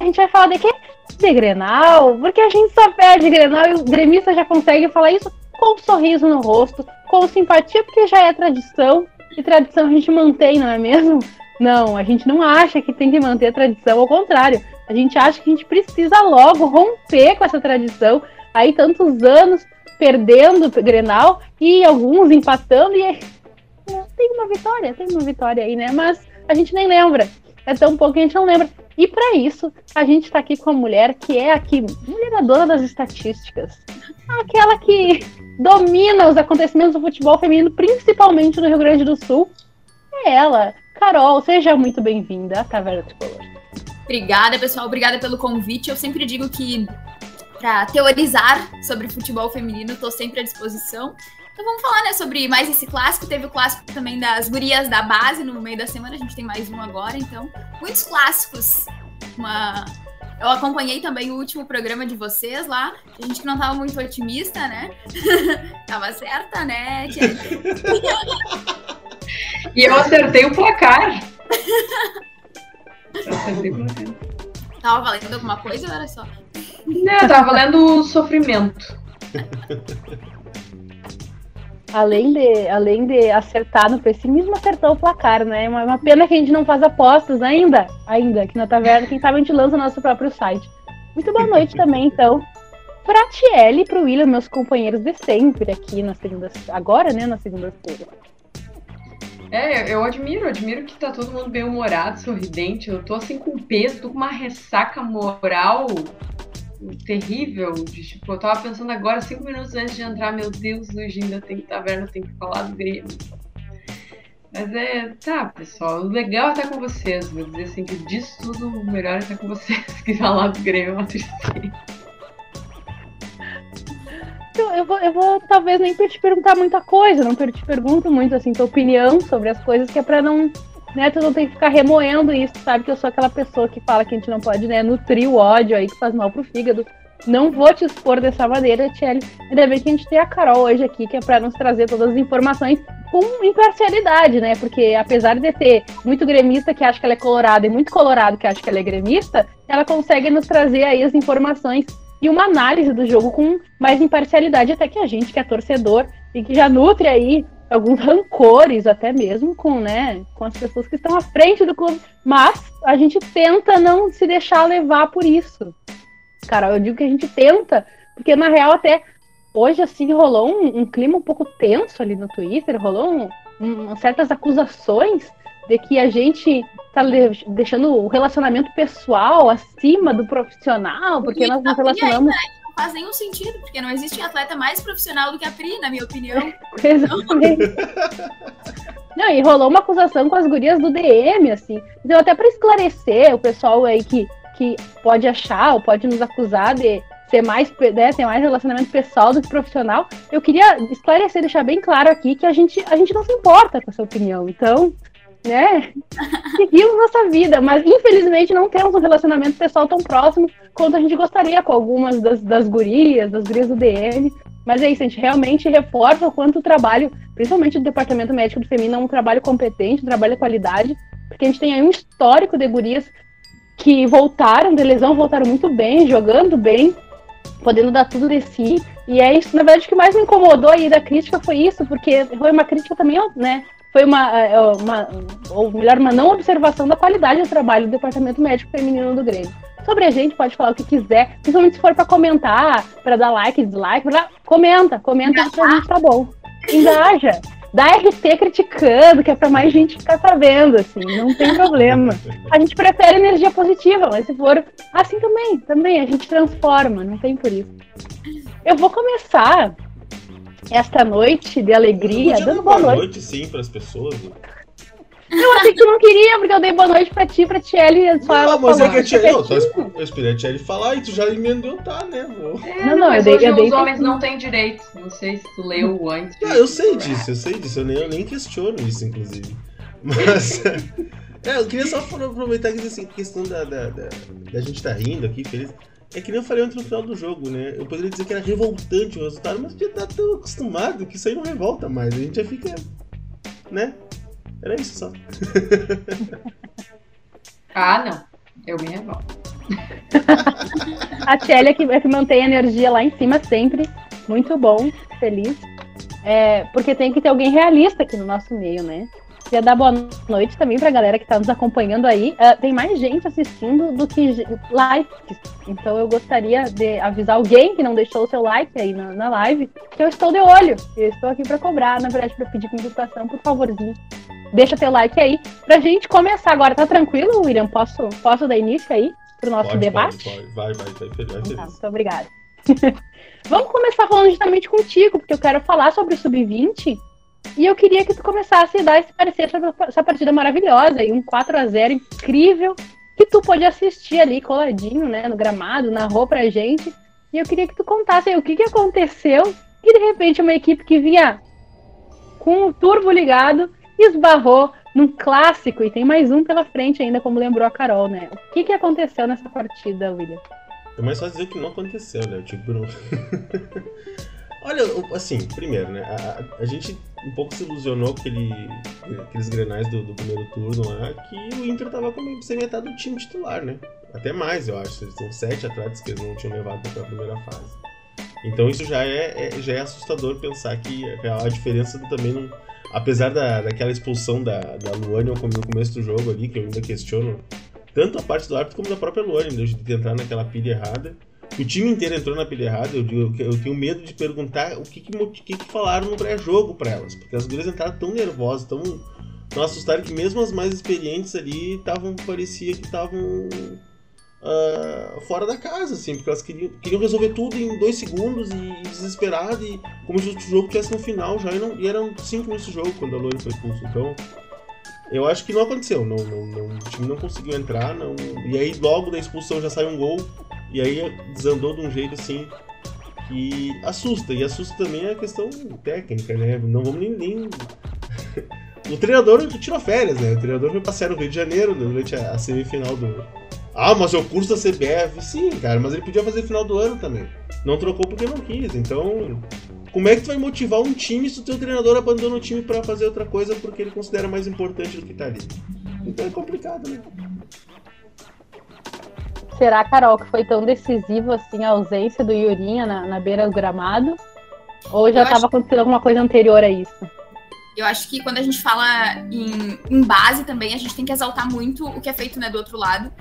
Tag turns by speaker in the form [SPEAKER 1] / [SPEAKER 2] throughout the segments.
[SPEAKER 1] A gente vai falar de quê? De Grenal, porque a gente só perde Grenal e o gremista já consegue falar isso com um sorriso no rosto, com simpatia, porque já é tradição, e tradição a gente mantém, não é mesmo? Não, a gente não acha que tem que manter a tradição, ao contrário, a gente acha que a gente precisa logo romper com essa tradição, aí tantos anos perdendo Grenal e alguns empatando e tem uma vitória, tem uma vitória aí, né? Mas a gente nem lembra. É tão pouco que a gente não lembra. E para isso, a gente está aqui com a mulher que é aqui, mulher dona das estatísticas. Aquela que domina os acontecimentos do futebol feminino, principalmente no Rio Grande do Sul. É ela. Carol, seja muito bem-vinda à Caverna Tricolor.
[SPEAKER 2] Obrigada, pessoal. Obrigada pelo convite. Eu sempre digo que para teorizar sobre futebol feminino, estou sempre à disposição. Então vamos falar, né, sobre mais esse clássico. Teve o clássico também das gurias da base no meio da semana. A gente tem mais um agora, então muitos clássicos. Uma eu acompanhei também o último programa de vocês lá. A gente não tava muito otimista, né? tava certa, né,
[SPEAKER 3] E eu acertei o placar. eu acertei o placar.
[SPEAKER 2] Tava valendo alguma coisa ou era só?
[SPEAKER 3] Não, tava valendo o sofrimento.
[SPEAKER 1] além de, além de acertar no pessimismo, acertou o placar, né? É uma, uma pena que a gente não faz apostas ainda, ainda, aqui na taverna. Quem sabe a gente lança o nosso próprio site. Muito boa noite também, então. Pra Tiele e pro William, meus companheiros de sempre aqui nas segundas. Agora, né? Na segunda-feira.
[SPEAKER 3] É, eu admiro, admiro que tá todo mundo bem humorado, sorridente. Eu tô assim com peso, tô com uma ressaca moral terrível. De, tipo, eu tava pensando agora, cinco minutos antes de entrar, meu Deus, hoje ainda tem taverna, tem que falar do Grêmio. Mas é, tá, pessoal, o legal é estar com vocês. Vou dizer assim, que disso tudo, o melhor é estar com vocês que falar do Grêmio é uma tristeza.
[SPEAKER 1] Eu, eu, vou, eu vou talvez nem te perguntar muita coisa, não te pergunto muito assim tua opinião sobre as coisas, que é pra não né, tu não tem que ficar remoendo isso, sabe? Que eu sou aquela pessoa que fala que a gente não pode, né, nutrir o ódio aí que faz mal pro fígado. Não vou te expor dessa maneira, Tchelle. Ainda bem que a gente tem a Carol hoje aqui, que é para nos trazer todas as informações com imparcialidade, né? Porque apesar de ter muito gremista que acha que ela é colorada e muito colorado que acha que ela é gremista, ela consegue nos trazer aí as informações e uma análise do jogo com mais imparcialidade até que a gente que é torcedor e que já nutre aí alguns rancores até mesmo com, né, com as pessoas que estão à frente do clube, mas a gente tenta não se deixar levar por isso. Cara, eu digo que a gente tenta, porque na real até hoje assim rolou um, um clima um pouco tenso ali no Twitter, rolou um, um, certas acusações de que a gente tá deixando o relacionamento pessoal acima do profissional, porque nós nos relacionamos
[SPEAKER 2] faz nenhum sentido, porque não existe atleta mais profissional do que a Pri, na minha opinião.
[SPEAKER 1] Exatamente. Não, e rolou uma acusação com as gurias do DM, assim. Então, até para esclarecer o pessoal aí que, que pode achar ou pode nos acusar de ser mais, né, ter mais relacionamento pessoal do que profissional, eu queria esclarecer, deixar bem claro aqui que a gente, a gente não se importa com essa opinião. Então, né? Seguimos nossa vida, mas infelizmente não temos um relacionamento pessoal tão próximo quanto a gente gostaria com algumas das, das gurias, das gurias do DM. Mas é isso, a gente realmente reforça o quanto o trabalho, principalmente do departamento médico do feminino, é um trabalho competente, um trabalho de qualidade, porque a gente tem aí um histórico de gurias que voltaram de lesão, voltaram muito bem, jogando bem, podendo dar tudo de si. E é isso, na verdade, o que mais me incomodou aí da crítica foi isso, porque foi uma crítica também, né, foi uma, é, uma, ou melhor, uma não observação da qualidade do trabalho do Departamento Médico Feminino do Grêmio. Sobre a gente, pode falar o que quiser, principalmente se for para comentar, para dar like, dislike, pra... comenta, comenta que pra gente tá bom. Engaja. Dá RT criticando, que é para mais gente ficar sabendo, assim, não tem problema. A gente prefere energia positiva, mas se for assim também, também, a gente transforma, não tem por isso. Eu vou começar esta noite de alegria, dando boa noite. noite
[SPEAKER 4] sim para as pessoas.
[SPEAKER 1] Eu achei que não queria, porque eu dei boa noite pra ti, pra Tiele,
[SPEAKER 4] só não, ela mas é que a Tiele, não, eu esperei a Tiele falar e tu já emendou, tá, né?
[SPEAKER 3] É, não, não, eu dei, eu dei os homens não têm direito, não sei se tu leu antes.
[SPEAKER 4] Ah, eu sei disso, eu sei disso, eu nem, eu nem questiono isso, inclusive. Mas, é, eu queria só aproveitar que, assim, questão da, da, da, da gente tá rindo aqui, feliz. É que nem eu falei antes no final do jogo, né? Eu poderia dizer que era revoltante o resultado, mas já tá tão acostumado que isso aí não revolta mais. A gente já fica. né? Era isso só.
[SPEAKER 3] ah, não. Eu me revolto.
[SPEAKER 1] a Tchelle é que, é que mantém a energia lá em cima sempre. Muito bom, feliz. É, porque tem que ter alguém realista aqui no nosso meio, né? Queria dar boa noite também pra galera que tá nos acompanhando aí. Uh, tem mais gente assistindo do que likes. Então eu gostaria de avisar alguém que não deixou o seu like aí na, na live que eu estou de olho. Eu estou aqui para cobrar, na verdade, para pedir consultação, por favorzinho. Deixa teu like aí pra gente começar agora. Tá tranquilo, William? Posso, posso dar início aí pro nosso
[SPEAKER 4] pode,
[SPEAKER 1] debate?
[SPEAKER 4] Pode, pode. Vai, vai, vai, vai, vai
[SPEAKER 1] tá, Muito obrigada. Vamos começar falando justamente contigo, porque eu quero falar sobre o Sub-20 e eu queria que tu começasse a dar esse parecer sobre essa partida maravilhosa e um 4 a 0 incrível que tu pôde assistir ali coladinho, né, no gramado, narrou pra gente. E eu queria que tu contasse aí o que, que aconteceu e de repente uma equipe que vinha com o turbo ligado esbarrou num clássico e tem mais um pela frente ainda, como lembrou a Carol, né? O que, que aconteceu nessa partida, William?
[SPEAKER 4] É mais fácil dizer que não aconteceu, né? Tipo, não... Olha, assim, primeiro, né? A, a, gente um pouco se ilusionou com aquele, aqueles grenais do, do, primeiro turno lá, que o Inter tava com sem metade do time titular, né? Até mais, eu acho. Eles são sete atletas que eles não tinham levado para a primeira fase. Então isso já é, é, já é assustador pensar que a diferença também não. Apesar da, daquela expulsão da, da Luane no começo do jogo ali, que eu ainda questiono, tanto a parte do árbitro como da própria Luane, de entrar naquela pilha errada o time inteiro entrou na pilha errada, eu, digo, eu tenho medo de perguntar o que, que, que, que falaram no pré-jogo para elas. Porque as gurias entraram tão nervosas, tão, tão assustadas que mesmo as mais experientes ali estavam, parecia que estavam uh, fora da casa, assim, porque elas queriam, queriam resolver tudo em dois segundos e, desesperado, e como se o jogo tivesse no final já, e, não, e eram cinco minutos de jogo quando a Lore foi expulso. Então, eu acho que não aconteceu, não, não, não, o time não conseguiu entrar, não, e aí logo da expulsão já saiu um gol e aí desandou de um jeito assim que assusta. E assusta também a questão técnica, né? Não vamos nem. nem... o treinador tirou férias, né? O treinador foi passear no Rio de Janeiro durante a, semifinal do. Ah, mas é o curso da CBF. Sim, cara, mas ele podia fazer final do ano também. Não trocou porque não quis. Então, como é que tu vai motivar um time se o teu treinador abandona o time para fazer outra coisa porque ele considera mais importante do que tá ali? Então é complicado, né?
[SPEAKER 1] Será, Carol, que foi tão decisivo assim a ausência do Yurinha na, na beira do gramado? Ou já estava acho... acontecendo alguma coisa anterior a isso?
[SPEAKER 2] Eu acho que quando a gente fala em, em, base também, a gente tem que exaltar muito o que é feito né, do outro lado,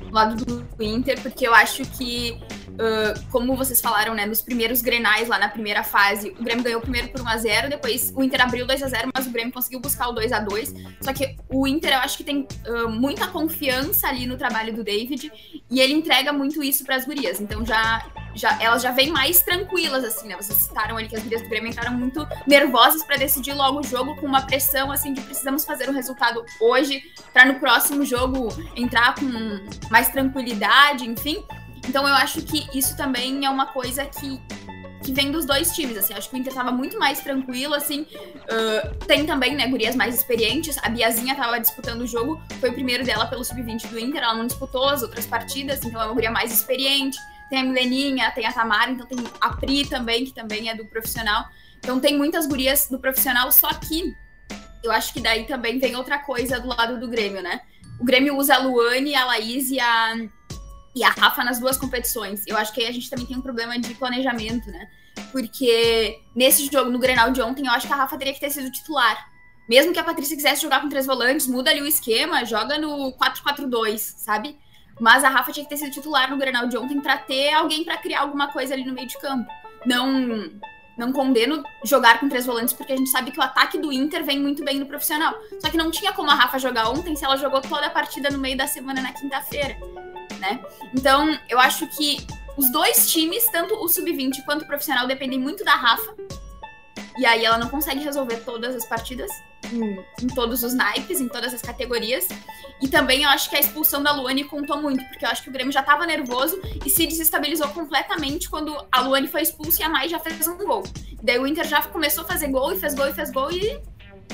[SPEAKER 2] do lado do Inter, porque eu acho que Uh, como vocês falaram, né, nos primeiros grenais lá na primeira fase, o Grêmio ganhou primeiro por 1x0, depois o Inter abriu 2x0, mas o Grêmio conseguiu buscar o 2x2. Só que o Inter, eu acho que tem uh, muita confiança ali no trabalho do David e ele entrega muito isso para as gurias. Então já, já elas já vêm mais tranquilas, assim, né? Vocês citaram ali que as gurias do Grêmio entraram muito nervosas para decidir logo o jogo com uma pressão, assim, de precisamos fazer um resultado hoje para no próximo jogo entrar com mais tranquilidade, enfim. Então eu acho que isso também é uma coisa que, que vem dos dois times, assim. Acho que o Inter tava muito mais tranquilo, assim. Uh, tem também, né, gurias mais experientes. A Biazinha tava disputando o jogo, foi o primeiro dela pelo Sub-20 do Inter, ela não disputou as outras partidas, então é uma guria mais experiente. Tem a Mileninha, tem a Tamara, então tem a Pri também, que também é do profissional. Então tem muitas gurias do profissional, só que eu acho que daí também vem outra coisa do lado do Grêmio, né? O Grêmio usa a Luane, a Laís e a e a Rafa nas duas competições. Eu acho que aí a gente também tem um problema de planejamento, né? Porque nesse jogo, no Grenal de ontem, eu acho que a Rafa teria que ter sido titular. Mesmo que a Patrícia quisesse jogar com três volantes, muda ali o esquema, joga no 4-4-2, sabe? Mas a Rafa tinha que ter sido titular no Grenal de ontem para ter alguém para criar alguma coisa ali no meio de campo. Não não condeno jogar com três volantes, porque a gente sabe que o ataque do Inter vem muito bem no profissional. Só que não tinha como a Rafa jogar ontem se ela jogou toda a partida no meio da semana na quinta-feira né? Então, eu acho que os dois times, tanto o sub-20 quanto o profissional, dependem muito da Rafa. E aí ela não consegue resolver todas as partidas, em, em, todos os naipes, em todas as categorias. E também eu acho que a expulsão da Luane contou muito, porque eu acho que o Grêmio já estava nervoso e se desestabilizou completamente quando a Luane foi expulsa e a Mai já fez um gol. Daí o Inter já começou a fazer gol e fez gol e fez gol e,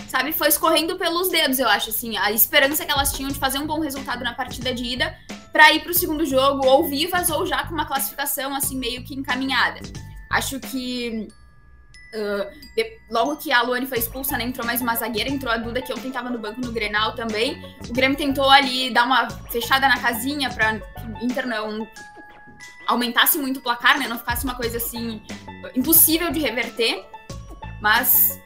[SPEAKER 2] sabe, foi escorrendo pelos dedos, eu acho, assim. A esperança que elas tinham de fazer um bom resultado na partida de ida para ir para o segundo jogo, ou vivas, ou já com uma classificação assim meio que encaminhada. Acho que Uh, de, logo que a Luane foi expulsa, né, entrou mais uma zagueira, entrou a Duda, que ontem tava no banco no Grenal também. O Grêmio tentou ali dar uma fechada na casinha pra Inter não aumentasse muito o placar, né, não ficasse uma coisa assim impossível de reverter. Mas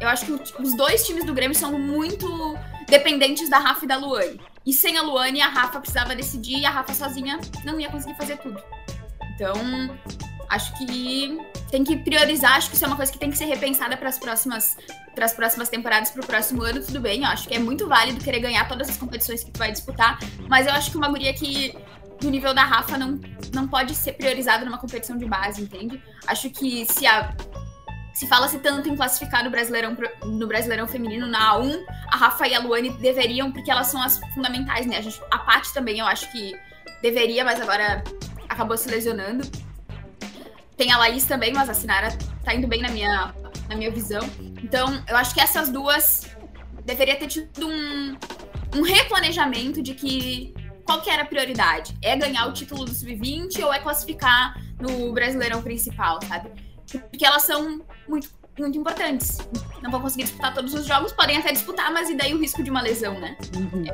[SPEAKER 2] eu acho que os dois times do Grêmio são muito dependentes da Rafa e da Luane. E sem a Luane, a Rafa precisava decidir e a Rafa sozinha não ia conseguir fazer tudo. Então, acho que tem que priorizar, acho que isso é uma coisa que tem que ser repensada para as próximas para as próximas temporadas, para o próximo ano, tudo bem. Eu acho que é muito válido querer ganhar todas as competições que tu vai disputar, mas eu acho que uma guria que do nível da Rafa não, não pode ser priorizada numa competição de base, entende? Acho que se a se fala-se tanto em classificar no Brasileirão, no Brasileirão Feminino na A1, a Rafa e a Luane deveriam, porque elas são as fundamentais, né? A, a Paty também eu acho que deveria, mas agora acabou se lesionando. Tem a Laís também, mas a Sinara tá indo bem na minha, na minha visão. Então, eu acho que essas duas deveria ter tido um, um replanejamento de que qual que era a prioridade? É ganhar o título do Sub-20 ou é classificar no Brasileirão principal, sabe? Porque elas são muito, muito importantes. Não vão conseguir disputar todos os jogos, podem até disputar, mas e daí o risco de uma lesão, né? Uhum.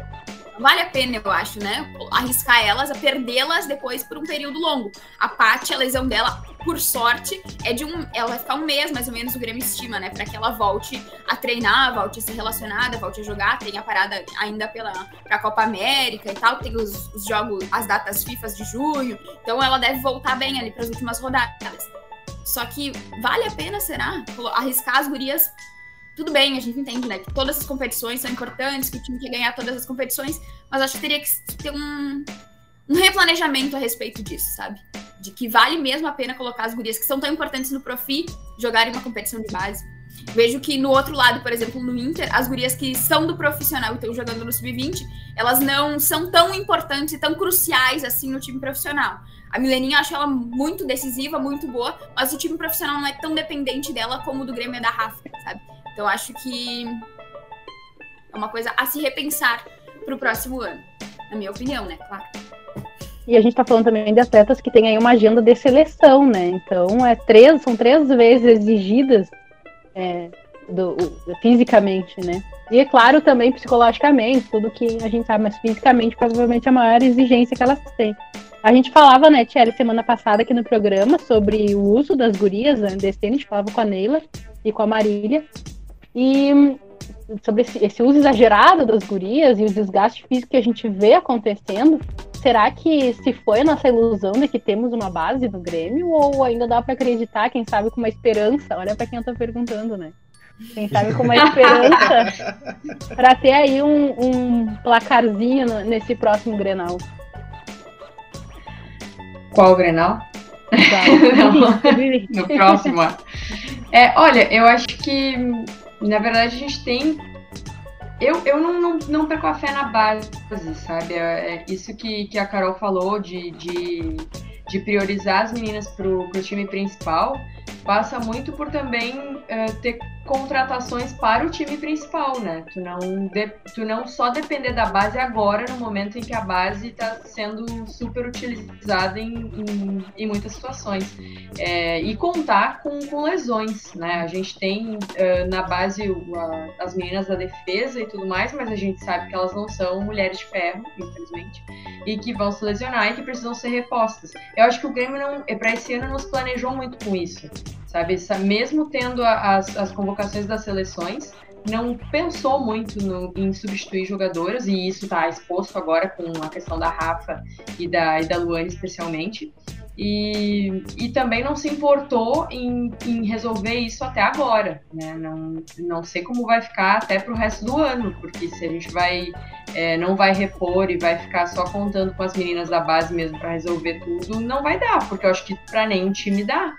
[SPEAKER 2] Vale a pena, eu acho, né? Arriscar elas a perdê-las depois por um período longo. A Paty, a lesão dela, por sorte, é de um. Ela vai ficar um mês, mais ou menos, o Grêmio estima, né? Para que ela volte a treinar, volte a ser relacionada, volte a jogar. Tem a parada ainda pela pra Copa América e tal. Tem os, os jogos, as datas FIFA de junho. Então ela deve voltar bem ali para as últimas rodadas. Só que vale a pena, será? Arriscar as gurias. Tudo bem, a gente entende, né? Que todas as competições são importantes, que o time quer ganhar todas as competições, mas acho que teria que ter um, um replanejamento a respeito disso, sabe? De que vale mesmo a pena colocar as gurias que são tão importantes no Profi jogarem uma competição de base. Vejo que no outro lado, por exemplo, no Inter, as gurias que são do profissional e estão jogando no sub-20, elas não são tão importantes e tão cruciais assim no time profissional. A Mileninha eu acho ela muito decisiva, muito boa, mas o time profissional não é tão dependente dela como o do Grêmio é da Rafa, sabe? Então acho que é uma coisa a se repensar para o próximo ano, na minha opinião, né? Claro.
[SPEAKER 1] E a gente está falando também de atletas que têm aí uma agenda de seleção, né? Então é três, são três vezes exigidas é, do, fisicamente, né? E é claro também psicologicamente, tudo que a gente sabe, mas fisicamente provavelmente a maior exigência que elas têm. A gente falava, né, Thierry, semana passada aqui no programa sobre o uso das gurias né, desse gente falava com a Neila e com a Marília, e sobre esse, esse, uso exagerado das gurias e o desgaste físico que a gente vê acontecendo, será que se foi a nossa ilusão de que temos uma base no Grêmio ou ainda dá para acreditar, quem sabe com uma esperança? Olha para quem eu tô perguntando, né? Quem sabe com uma esperança para ter aí um, um placarzinho nesse próximo Grenal.
[SPEAKER 3] Qual o Grenal? no próximo. É, olha, eu acho que, na verdade, a gente tem. Eu, eu não, não, não perco a fé na base, sabe? É, é isso que, que a Carol falou de, de, de priorizar as meninas pro, pro time principal passa muito por também uh, ter contratações para o time principal, né? Tu não, de, tu não só depender da base agora, no momento em que a base está sendo super utilizada em, em, em muitas situações. É, e contar com, com lesões, né? A gente tem uh, na base as meninas da defesa e tudo mais, mas a gente sabe que elas não são mulheres de ferro, infelizmente, e que vão se lesionar e que precisam ser repostas. Eu acho que o Grêmio, não, para esse ano, não se planejou muito com isso sabe? Mesmo tendo as, as convocações das seleções, não pensou muito no, em substituir jogadoras, e isso está exposto agora com a questão da Rafa e da, e da Luane, especialmente. E, e também não se importou em, em resolver isso até agora. Né? Não, não sei como vai ficar até para o resto do ano, porque se a gente vai é, não vai repor e vai ficar só contando com as meninas da base mesmo para resolver tudo, não vai dar, porque eu acho que para nenhum time dá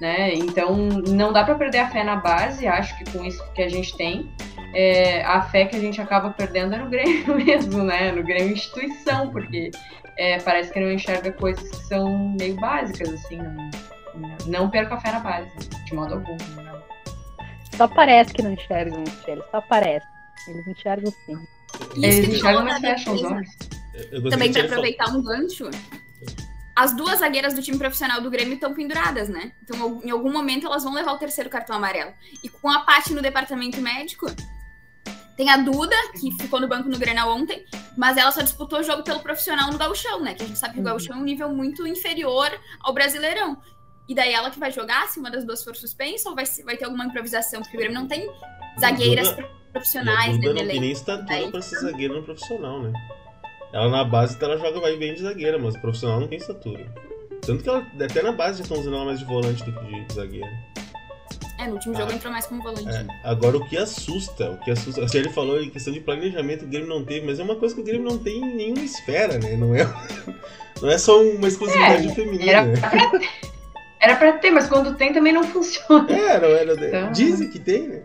[SPEAKER 3] né? Então não dá para perder a fé na base, acho que com isso que a gente tem. É, a fé que a gente acaba perdendo é no Grêmio mesmo, né? No Grêmio instituição, porque é, parece que não enxerga coisas que são meio básicas, assim. Não, não perca a fé na base, de modo algum. Não.
[SPEAKER 1] Só parece que não enxergam, Michele, só parece. Eles enxergam sim.
[SPEAKER 3] Eles enxergam, mas fecham os olhos.
[SPEAKER 2] Também para aproveitar um gancho, as duas zagueiras do time profissional do Grêmio estão penduradas, né? Então, em algum momento, elas vão levar o terceiro cartão amarelo. E com a parte no departamento médico, tem a Duda, que ficou no banco no Grenal ontem, mas ela só disputou o jogo pelo profissional no Gauchão, né? Que a gente sabe que o uhum. Gauchão é um nível muito inferior ao Brasileirão. E daí ela que vai jogar, se uma das duas for suspensa, ou vai, vai ter alguma improvisação? Porque o Grêmio não tem zagueiras Duda, profissionais.
[SPEAKER 4] E a Duda não tem nem estatura pra ser zagueira no profissional, né? Ela na base ela joga vai bem de zagueira, mas o profissional não tem estatura. Tanto que ela, até na base já estão usando ela mais de volante do que de zagueira.
[SPEAKER 2] É, no último ah, jogo entrou mais como volante. É.
[SPEAKER 4] Agora o que assusta, o que assusta. A ele falou em questão de planejamento, o Grêmio não teve, mas é uma coisa que o Grêmio não tem em nenhuma esfera, né? Não é, não é só uma exclusividade é, feminina.
[SPEAKER 3] Era, né? pra, era pra ter, mas quando tem também não funciona.
[SPEAKER 4] É, não era. Então... Dizem que tem, né?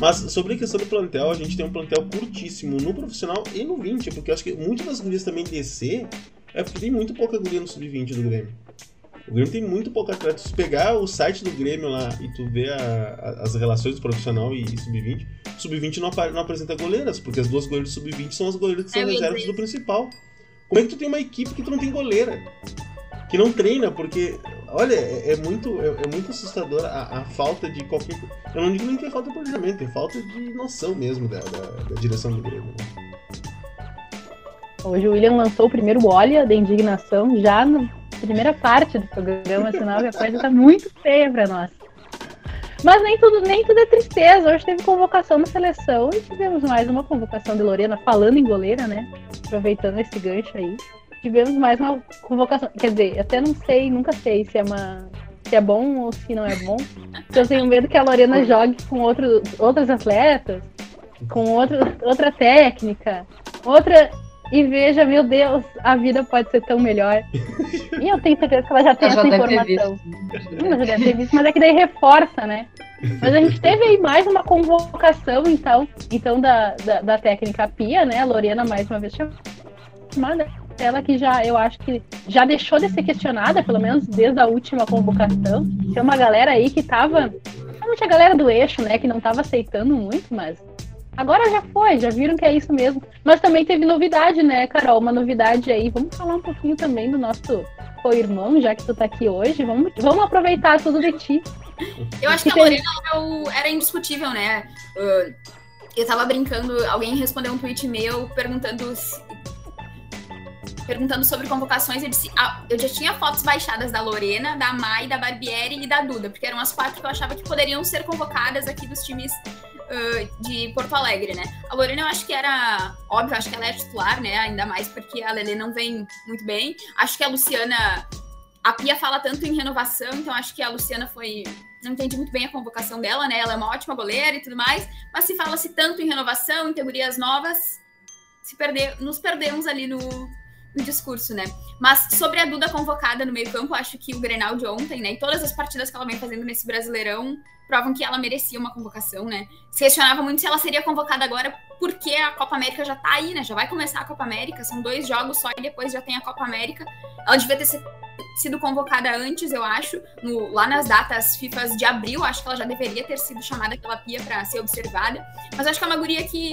[SPEAKER 4] Mas sobre a questão do plantel, a gente tem um plantel curtíssimo no profissional e no 20, porque eu acho que muitas das gurias também descer é porque tem muito pouca guria no sub-20 do Grêmio. O Grêmio tem muito pouca atleta. Se tu pegar o site do Grêmio lá e tu ver a, a, as relações do profissional e, e sub-20, sub-20 não, não, apresenta goleiras, porque as duas goleiras do sub-20 são as goleiras que são é reservas do principal. Como é que tu tem uma equipe que tu não tem goleira? Que não treina, porque Olha, é, é muito, é, é, muito assustador a, a, falta de qualquer. Eu não digo nem que é falta de planejamento, é falta de noção mesmo da, da, da direção do Grêmio. Né?
[SPEAKER 1] Hoje o William lançou o primeiro Olha da Indignação já na primeira parte do programa, que a coisa tá muito feia pra nós. Mas nem tudo, nem tudo é tristeza. Hoje teve convocação na seleção e tivemos mais uma convocação de Lorena, falando em goleira, né? Aproveitando esse gancho aí tivemos mais uma convocação. Quer dizer, até não sei, nunca sei se é uma. Se é bom ou se não é bom. eu tenho medo que a Lorena jogue com outro, outros atletas, com outro, outra técnica, outra. E veja, meu Deus, a vida pode ser tão melhor. E eu tenho certeza que ela já tem essa informação. Ela já deve ter visto, mas é que daí reforça, né? Mas a gente teve aí mais uma convocação, então, então da, da, da técnica Pia, né? A Lorena mais uma vez chamada ela que já, eu acho que já deixou de ser questionada, pelo menos desde a última convocação. Tem uma galera aí que tava. Realmente a galera do eixo, né, que não tava aceitando muito, mas agora já foi, já viram que é isso mesmo. Mas também teve novidade, né, Carol? Uma novidade aí. Vamos falar um pouquinho também do nosso co-irmão, já que tu tá aqui hoje. Vamos, vamos aproveitar tudo de ti.
[SPEAKER 2] Eu acho que, que a Lorena era indiscutível, né? Uh, eu tava brincando, alguém respondeu um tweet meu perguntando se, perguntando sobre convocações, eu disse, ah, eu já tinha fotos baixadas da Lorena, da Mai, da Barbieri e da Duda, porque eram as quatro que eu achava que poderiam ser convocadas aqui dos times uh, de Porto Alegre, né? A Lorena eu acho que era, óbvio, acho que ela é titular, né? Ainda mais porque a Lele não vem muito bem. Acho que a Luciana, a Pia fala tanto em renovação, então acho que a Luciana foi não entendi muito bem a convocação dela, né? Ela é uma ótima goleira e tudo mais, mas se fala-se tanto em renovação, em teorias novas, se perder, nos perdemos ali no, no discurso, né? Mas sobre a Duda convocada no meio-campo, acho que o Grenal de ontem, né? E todas as partidas que ela vem fazendo nesse Brasileirão provam que ela merecia uma convocação, né? Se questionava muito se ela seria convocada agora, porque a Copa América já tá aí, né? Já vai começar a Copa América, são dois jogos só e depois já tem a Copa América. Ela devia ter sido convocada antes, eu acho, no, lá nas datas FIFA de abril, acho que ela já deveria ter sido chamada pela Pia para ser observada. Mas acho que é uma guria que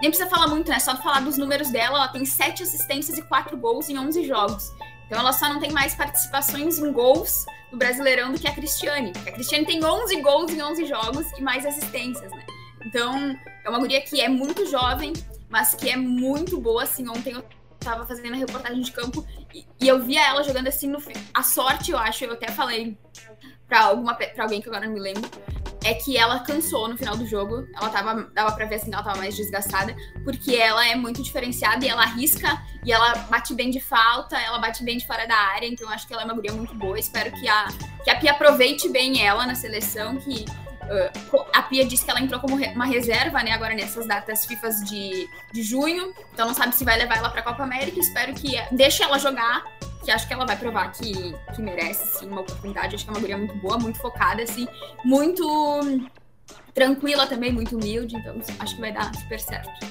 [SPEAKER 2] nem precisa falar muito, né? Só falar dos números dela, ela tem sete assistências e quatro gols em 11 jogos. Então ela só não tem mais participações em gols no Brasileirão do que a Cristiane. A Cristiane tem 11 gols em 11 jogos e mais assistências, né? Então, é uma guria que é muito jovem, mas que é muito boa, assim. Ontem eu tava fazendo a reportagem de campo e, e eu via ela jogando assim no a sorte, eu acho, eu até falei para alguma alguém que agora não me lembro, é que ela cansou no final do jogo. Ela tava, dava pra ver assim que ela tava mais desgastada, porque ela é muito diferenciada e ela arrisca e ela bate bem de falta, ela bate bem de fora da área, então acho que ela é uma guria muito boa. Espero que a, que a Pia aproveite bem ela na seleção, que uh, a Pia disse que ela entrou como uma reserva, né, agora nessas datas FIFA de, de junho, então não sabe se vai levar ela pra Copa América. Espero que deixe ela jogar que acho que ela vai provar que, que merece, sim, uma oportunidade. Acho que é uma guria muito boa, muito focada, assim, muito tranquila também, muito humilde, então acho que vai dar super certo.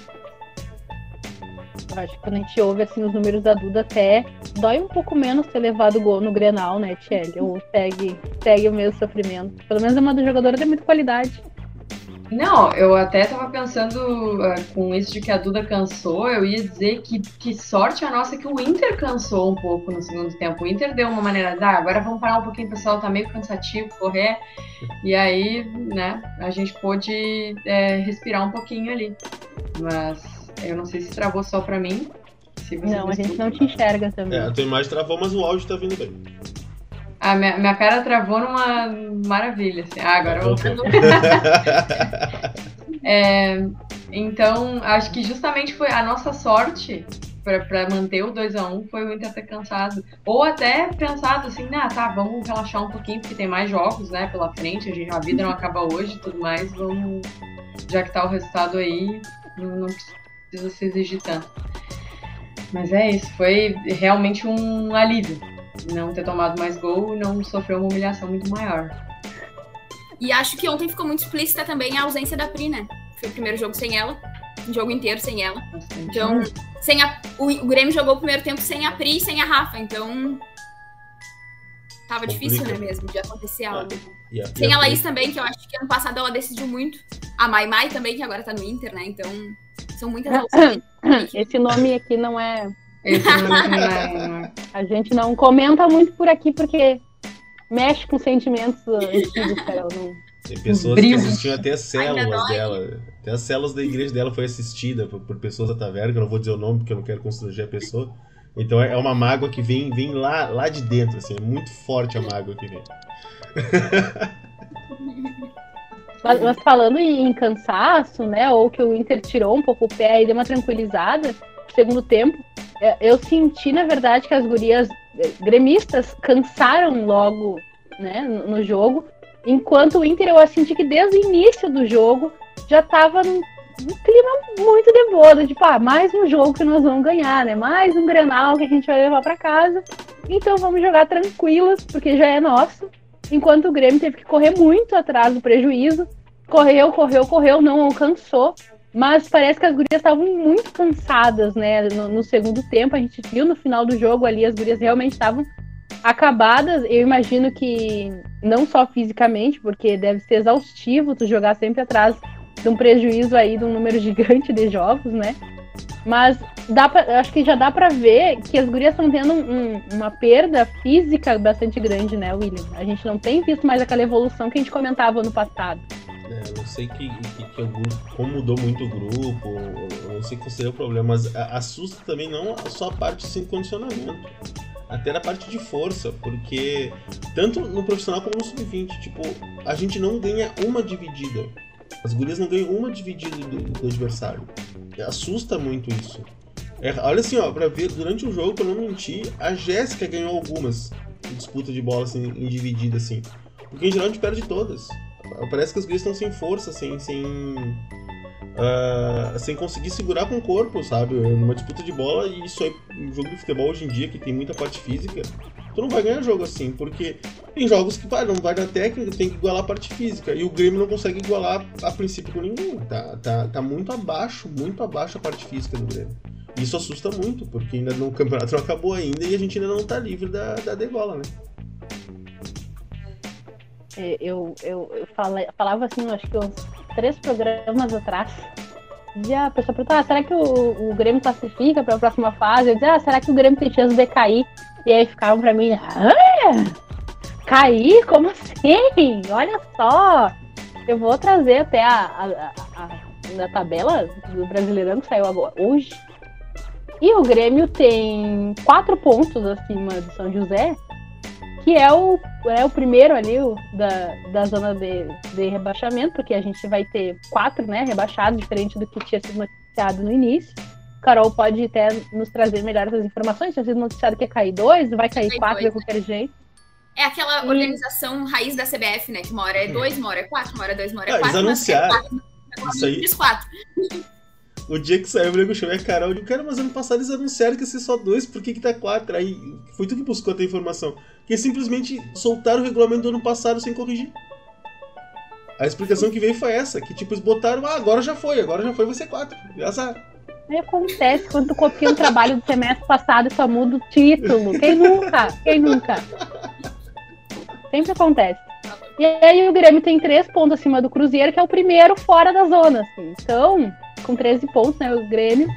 [SPEAKER 1] Acho que quando a gente ouve assim, os números da Duda, até dói um pouco menos ter levado gol no Grenal, né, Tchelle? Ou segue, segue o mesmo sofrimento. Pelo menos é uma jogadora de muita qualidade.
[SPEAKER 3] Não, eu até tava pensando uh, com isso de que a Duda cansou, eu ia dizer que, que sorte a nossa que o Inter cansou um pouco no segundo tempo. O Inter deu uma maneira, ah, agora vamos parar um pouquinho, o pessoal tá meio cansativo, correr. E aí, né, a gente pôde é, respirar um pouquinho ali. Mas eu não sei se travou só pra mim.
[SPEAKER 1] não, a gente não te enxerga também.
[SPEAKER 4] É, a tua imagem travou, mas o áudio tá vindo bem.
[SPEAKER 3] A minha, minha cara travou numa maravilha. Assim. Ah, agora eu vou. é, então, acho que justamente foi a nossa sorte para manter o 2x1 um, foi o Inter ter cansado. Ou até pensado assim, ah, tá, vamos relaxar um pouquinho, porque tem mais jogos, né, pela frente, a, gente, a vida não acaba hoje e tudo mais, vamos. Já que tá o resultado aí, não, não precisa se exigir tanto. Mas é isso, foi realmente um alívio não ter tomado mais gol e não sofrer uma humilhação muito maior.
[SPEAKER 2] E acho que ontem ficou muito explícita também a ausência da Pri, né? Foi o primeiro jogo sem ela, o jogo inteiro sem ela. Bastante. Então, sem a, o, o Grêmio jogou o primeiro tempo sem a Pri e sem a Rafa, então tava Complica. difícil, né, mesmo, de acontecer é. algo. Yeah, sem a Laís também, que eu acho que ano passado ela decidiu muito. A Mai Mai também, que agora tá no Inter, né? Então, são muitas
[SPEAKER 1] Esse nome aqui não é a gente não comenta muito por aqui porque mexe com sentimentos antigos.
[SPEAKER 4] Tem pessoas que assistiam até as células dela. Até as células da igreja dela foi assistida por, por, pessoas da taverna, que eu não vou dizer o nome porque eu não quero constranger a pessoa. Então é uma mágoa que vem, vem lá, lá de dentro, assim, é muito forte a mágoa que vem.
[SPEAKER 1] Mas, mas, falando em cansaço, né, ou que o Inter tirou um pouco o pé e deu uma tranquilizada, segundo tempo, é, eu senti, na verdade, que as gurias é, gremistas cansaram logo né, no jogo, enquanto o Inter eu senti que desde o início do jogo já estava num, clima muito de boa, tipo, ah, mais um jogo que nós vamos ganhar, né? Mais um Grenal que a gente vai levar para casa. Então vamos jogar tranquilas, porque já é nosso. Enquanto o Grêmio teve que correr muito atrás do prejuízo. Correu, correu, correu, não alcançou. Mas parece que as gurias estavam muito cansadas, né? No, no, segundo tempo, a gente viu no final do jogo ali, as gurias realmente estavam acabadas. Eu imagino que não só fisicamente, porque deve ser exaustivo tu jogar sempre atrás de um prejuízo aí de um número gigante de jogos, né? Mas dá pra, acho que já dá para ver que as gurias estão tendo um, uma perda física bastante grande, né, William? A gente não tem visto mais aquela evolução que a gente comentava no passado.
[SPEAKER 4] É, não sei que, que, que o grupo, como mudou muito o grupo, não sei qual seria o problema, mas assusta também não só a parte sem condicionamento, até na parte de força, porque tanto no profissional como no sub-20, tipo, a gente não ganha uma dividida. As gurias não ganham uma dividida do, do adversário. Assusta muito isso. É, olha assim, ó, pra ver, durante o jogo, pra não mentir, a Jéssica ganhou algumas disputas de bola assim, em dividida, assim. Porque em geral a gente perde todas. Parece que as gurias estão sem força, sem. sem uh, sem conseguir segurar com o corpo, sabe? Numa disputa de bola, e isso aí, no jogo de futebol hoje em dia, que tem muita parte física, tu não vai ganhar jogo assim, porque tem jogos que vai, não vai na técnica, tem que igualar a parte física. E o Grêmio não consegue igualar a princípio com ninguém. Tá, tá, tá muito abaixo, muito abaixo a parte física do Grêmio. Isso assusta muito, porque ainda no campeonato não acabou ainda e a gente ainda não tá livre da, da degola, né?
[SPEAKER 1] É, eu, eu, eu falei, falava assim, acho que uns três programas atrás. Dizia, a pessoa perguntava, ah, será que o, o Grêmio classifica para a próxima fase? Eu dizia, ah, será que o Grêmio tem chance de cair? E aí ficavam para mim, ah, cair? Como assim? Olha só! Eu vou trazer até a, a, a, a tabela do Brasileirão que saiu agora, hoje. E o Grêmio tem quatro pontos acima do São José que é o, é o primeiro ali o, da, da zona de, de rebaixamento, porque a gente vai ter quatro né, rebaixados, diferente do que tinha sido noticiado no início. Carol pode até nos trazer melhor essas informações. Tinha sido noticiado que ia cair dois, vai cair vai quatro dois, de qualquer jeito.
[SPEAKER 2] É aquela e... organização raiz da CBF, né? Que uma hora é dois, uma hora é quatro, uma hora é dois, uma hora é ah, quatro.
[SPEAKER 4] Eles anunciaram. Quatro,
[SPEAKER 2] isso aí. Quatro.
[SPEAKER 4] O dia que saiu, o nego chamei a Carol. Eu digo, cara, mas ano passado eles anunciaram que ia ser só dois, por que, que tá quatro? Aí foi tu que buscou a informação. Que simplesmente soltaram o regulamento do ano passado sem corrigir. A explicação que veio foi essa, que tipo, eles botaram, ah, agora já foi, agora já foi, vai ser quatro. Azar.
[SPEAKER 1] Aí acontece quando tu copia um trabalho do semestre passado e só muda o título. Quem nunca? Quem nunca? Sempre acontece. E aí o Grêmio tem três pontos acima do Cruzeiro, que é o primeiro fora da zona. Assim. Então, com 13 pontos, né? O Grêmio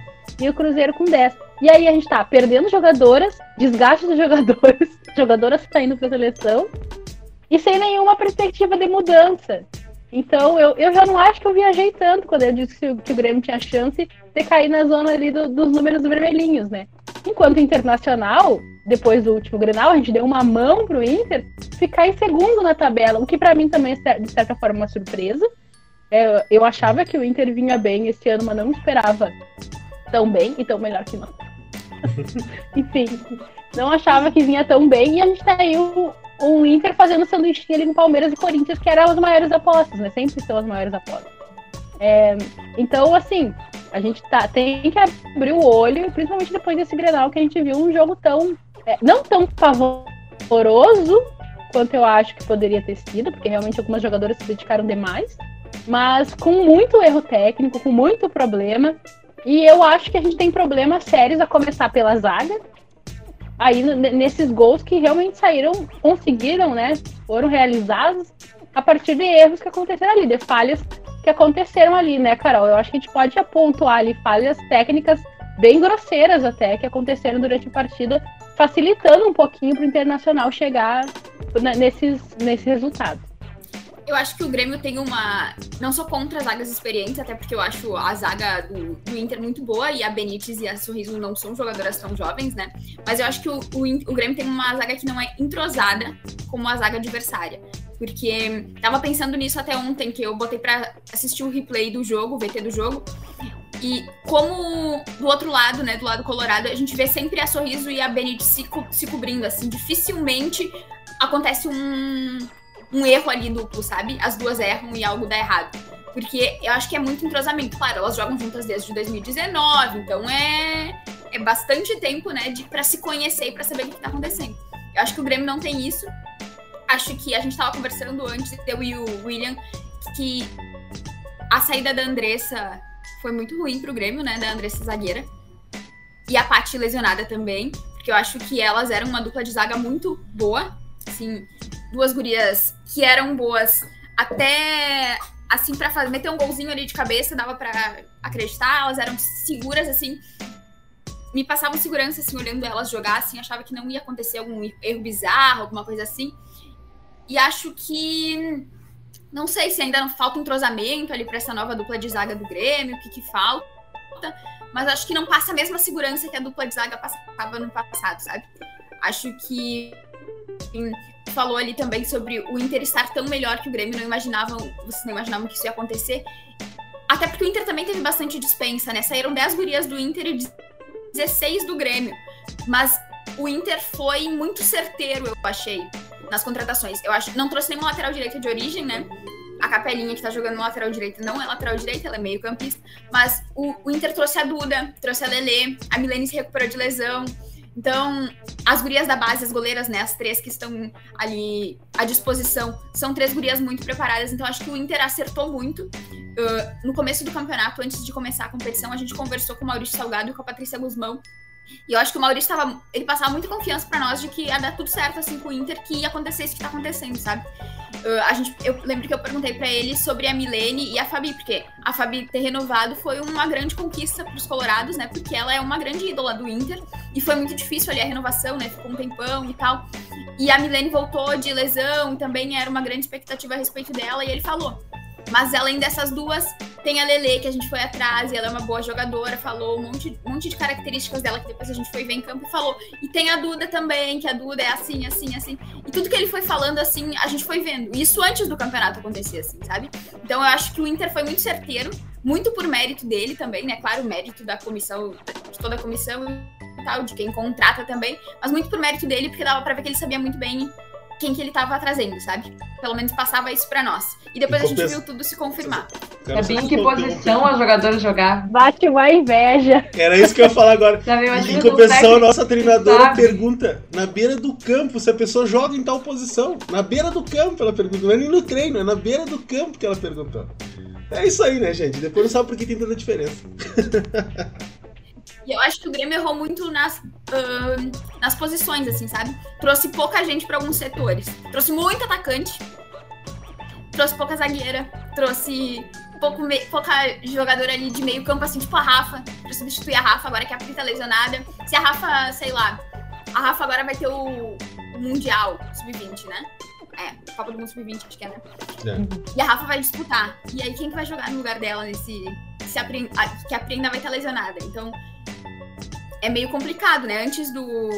[SPEAKER 1] e o Cruzeiro com 10. E aí a gente tá perdendo jogadoras, desgaste dos jogadores, jogadoras saindo pra seleção, e sem nenhuma perspectiva de mudança. Então, eu, eu já não acho que eu viajei tanto quando eu disse que, o Grêmio tinha chance de cair na zona ali do, dos números vermelhinhos, né? Enquanto internacional, depois do último Grenal, a gente deu uma mão pro Inter ficar em segundo na tabela, o que para mim também é, de certa forma, uma surpresa. É, eu achava que o Inter vinha bem esse ano, mas não esperava tão bem e tão melhor que não. Enfim, não achava que vinha tão bem e a gente tá aí o, o Inter fazendo sanduíche ali com Palmeiras e Corinthians, que eram as maiores apostas, né? Sempre são as maiores apostas. É, então, assim, a gente tá, tem que abrir o olho, principalmente depois desse Grenal, que a gente viu um jogo tão. É, não tão pavoroso quanto eu acho que poderia ter sido, porque realmente algumas jogadoras se dedicaram demais, mas com muito erro técnico, com muito problema. E eu acho que a gente tem problemas sérios a começar pela zaga. Aí nesses gols que realmente saíram, conseguiram, né? Foram realizados a partir de erros que aconteceram ali, de falhas que aconteceram ali, né, Carol? Eu acho que a gente pode apontar ali falhas técnicas bem grosseiras até que aconteceram durante a partida, facilitando um pouquinho para o Internacional chegar nesses, nesse resultado
[SPEAKER 2] eu acho que o Grêmio tem uma. Não sou contra as zagas experientes, até porque eu acho a zaga do, do, Inter muito boa e a Benítez e a Sorriso não são jogadoras tão jovens, né? Mas eu acho que o, o, o Grêmio tem uma zaga que não é entrosada como a zaga adversária. Porque tava pensando nisso até ontem, que eu botei para assistir o replay do jogo, o VT do jogo. E como do outro lado, né, do lado colorado, a gente vê sempre a Sorriso e a Benítez se, co se cobrindo, assim, dificilmente acontece um, um erro ali duplo, sabe? As duas erram e algo dá errado. Porque eu acho que é muito entrosamento. Claro, elas jogam juntas desde 2019, então é, é bastante tempo, né, de, pra se conhecer e pra saber o que, tá acontecendo. Eu acho que o Grêmio não tem isso. Acho que a gente tava conversando antes, eu e o William, que a saída da Andressa foi muito ruim pro Grêmio, né, da Andressa zagueira. E a Paty lesionada também, porque eu acho que elas eram uma dupla de zaga muito boa. Assim, duas gurias que eram boas até assim para fazer meter um golzinho ali de cabeça, dava para acreditar, elas eram seguras assim. Me passavam segurança assim olhando elas jogar, assim, achava que não ia acontecer algum erro bizarro, alguma coisa assim. E acho que não sei se ainda não falta entrosamento ali para essa nova dupla de zaga do Grêmio, o que que falta, mas acho que não passa a mesma segurança que a dupla de zaga passava no passado, sabe? Acho que falou ali também sobre o Inter estar tão melhor que o Grêmio, não imaginavam, vocês não imaginavam que isso ia acontecer. Até porque o Inter também teve bastante dispensa, né? Saíram 10 gurias do Inter e 16 do Grêmio. Mas o Inter foi muito certeiro, eu achei, nas contratações. Eu acho não trouxe nenhuma lateral direita de origem, né? A Capelinha, que tá jogando no lateral direita, não é lateral direita, ela é meio campista. Mas o, o Inter trouxe a Duda, trouxe a Lelê, a Milene se recuperou de lesão. Então, as gurias da base, as goleiras, né, as três que estão ali à disposição, são três gurias muito preparadas. Então, acho que o Inter acertou muito. Uh, no começo do campeonato, antes de começar a competição, a gente conversou com o Maurício Salgado e com a Patrícia Guzmão. E eu acho que o Maurício tava, ele passava muita confiança para nós de que ia dar tudo certo assim com o Inter, que ia acontecer isso que tá acontecendo, sabe? Uh, a gente, eu lembro que eu perguntei para ele sobre a Milene e a Fabi, porque a Fabi ter renovado foi uma grande conquista para os colorados, né? Porque ela é uma grande ídola do Inter e foi muito difícil ali a renovação, né? Ficou um tempão e tal. E a Milene voltou de lesão, e também era uma grande expectativa a respeito dela, e ele falou: mas além dessas duas, tem a Lele, que a gente foi atrás, e ela é uma boa jogadora, falou um monte, um monte de características dela que depois a gente foi ver em campo e falou. E tem a Duda também, que a Duda é assim, assim, assim. E tudo que ele foi falando, assim, a gente foi vendo. Isso antes do campeonato acontecer, assim, sabe? Então eu acho que o Inter foi muito certeiro, muito por mérito dele também, né? Claro, mérito da comissão, de toda a comissão e tal, de quem contrata também, mas muito por mérito dele, porque dava pra ver que ele sabia muito bem quem que ele tava trazendo, sabe? Pelo menos passava isso para nós. E depois a gente viu tudo se confirmar.
[SPEAKER 3] Cara, Sabia em que posição as jogadoras jogavam?
[SPEAKER 1] Bate uma inveja.
[SPEAKER 4] Era isso que eu ia falar agora. em compensação, a nossa treinadora sabe. pergunta na beira do campo se a pessoa joga em tal posição. Na beira do campo ela pergunta. Não é nem no treino, é na beira do campo que ela perguntou. É isso aí, né, gente? Depois não sabe por que tem tanta diferença.
[SPEAKER 2] Eu acho que o Grêmio errou muito nas, uh, nas posições, assim, sabe? Trouxe pouca gente para alguns setores. Trouxe muito atacante. trouxe pouca zagueira, trouxe pouco me... pouca jogadora ali de meio campo, assim, tipo a Rafa, pra substituir a Rafa, agora que a Pri tá lesionada. Se a Rafa, sei lá, a Rafa agora vai ter o, o Mundial Sub-20, né? É, Copa do Mundo Sub-20, acho que é, né?
[SPEAKER 4] É.
[SPEAKER 2] E a Rafa vai disputar. E aí, quem que vai jogar no lugar dela nesse. Se a Pri, a, que a Pri ainda vai estar lesionada. Então, é meio complicado, né? Antes do.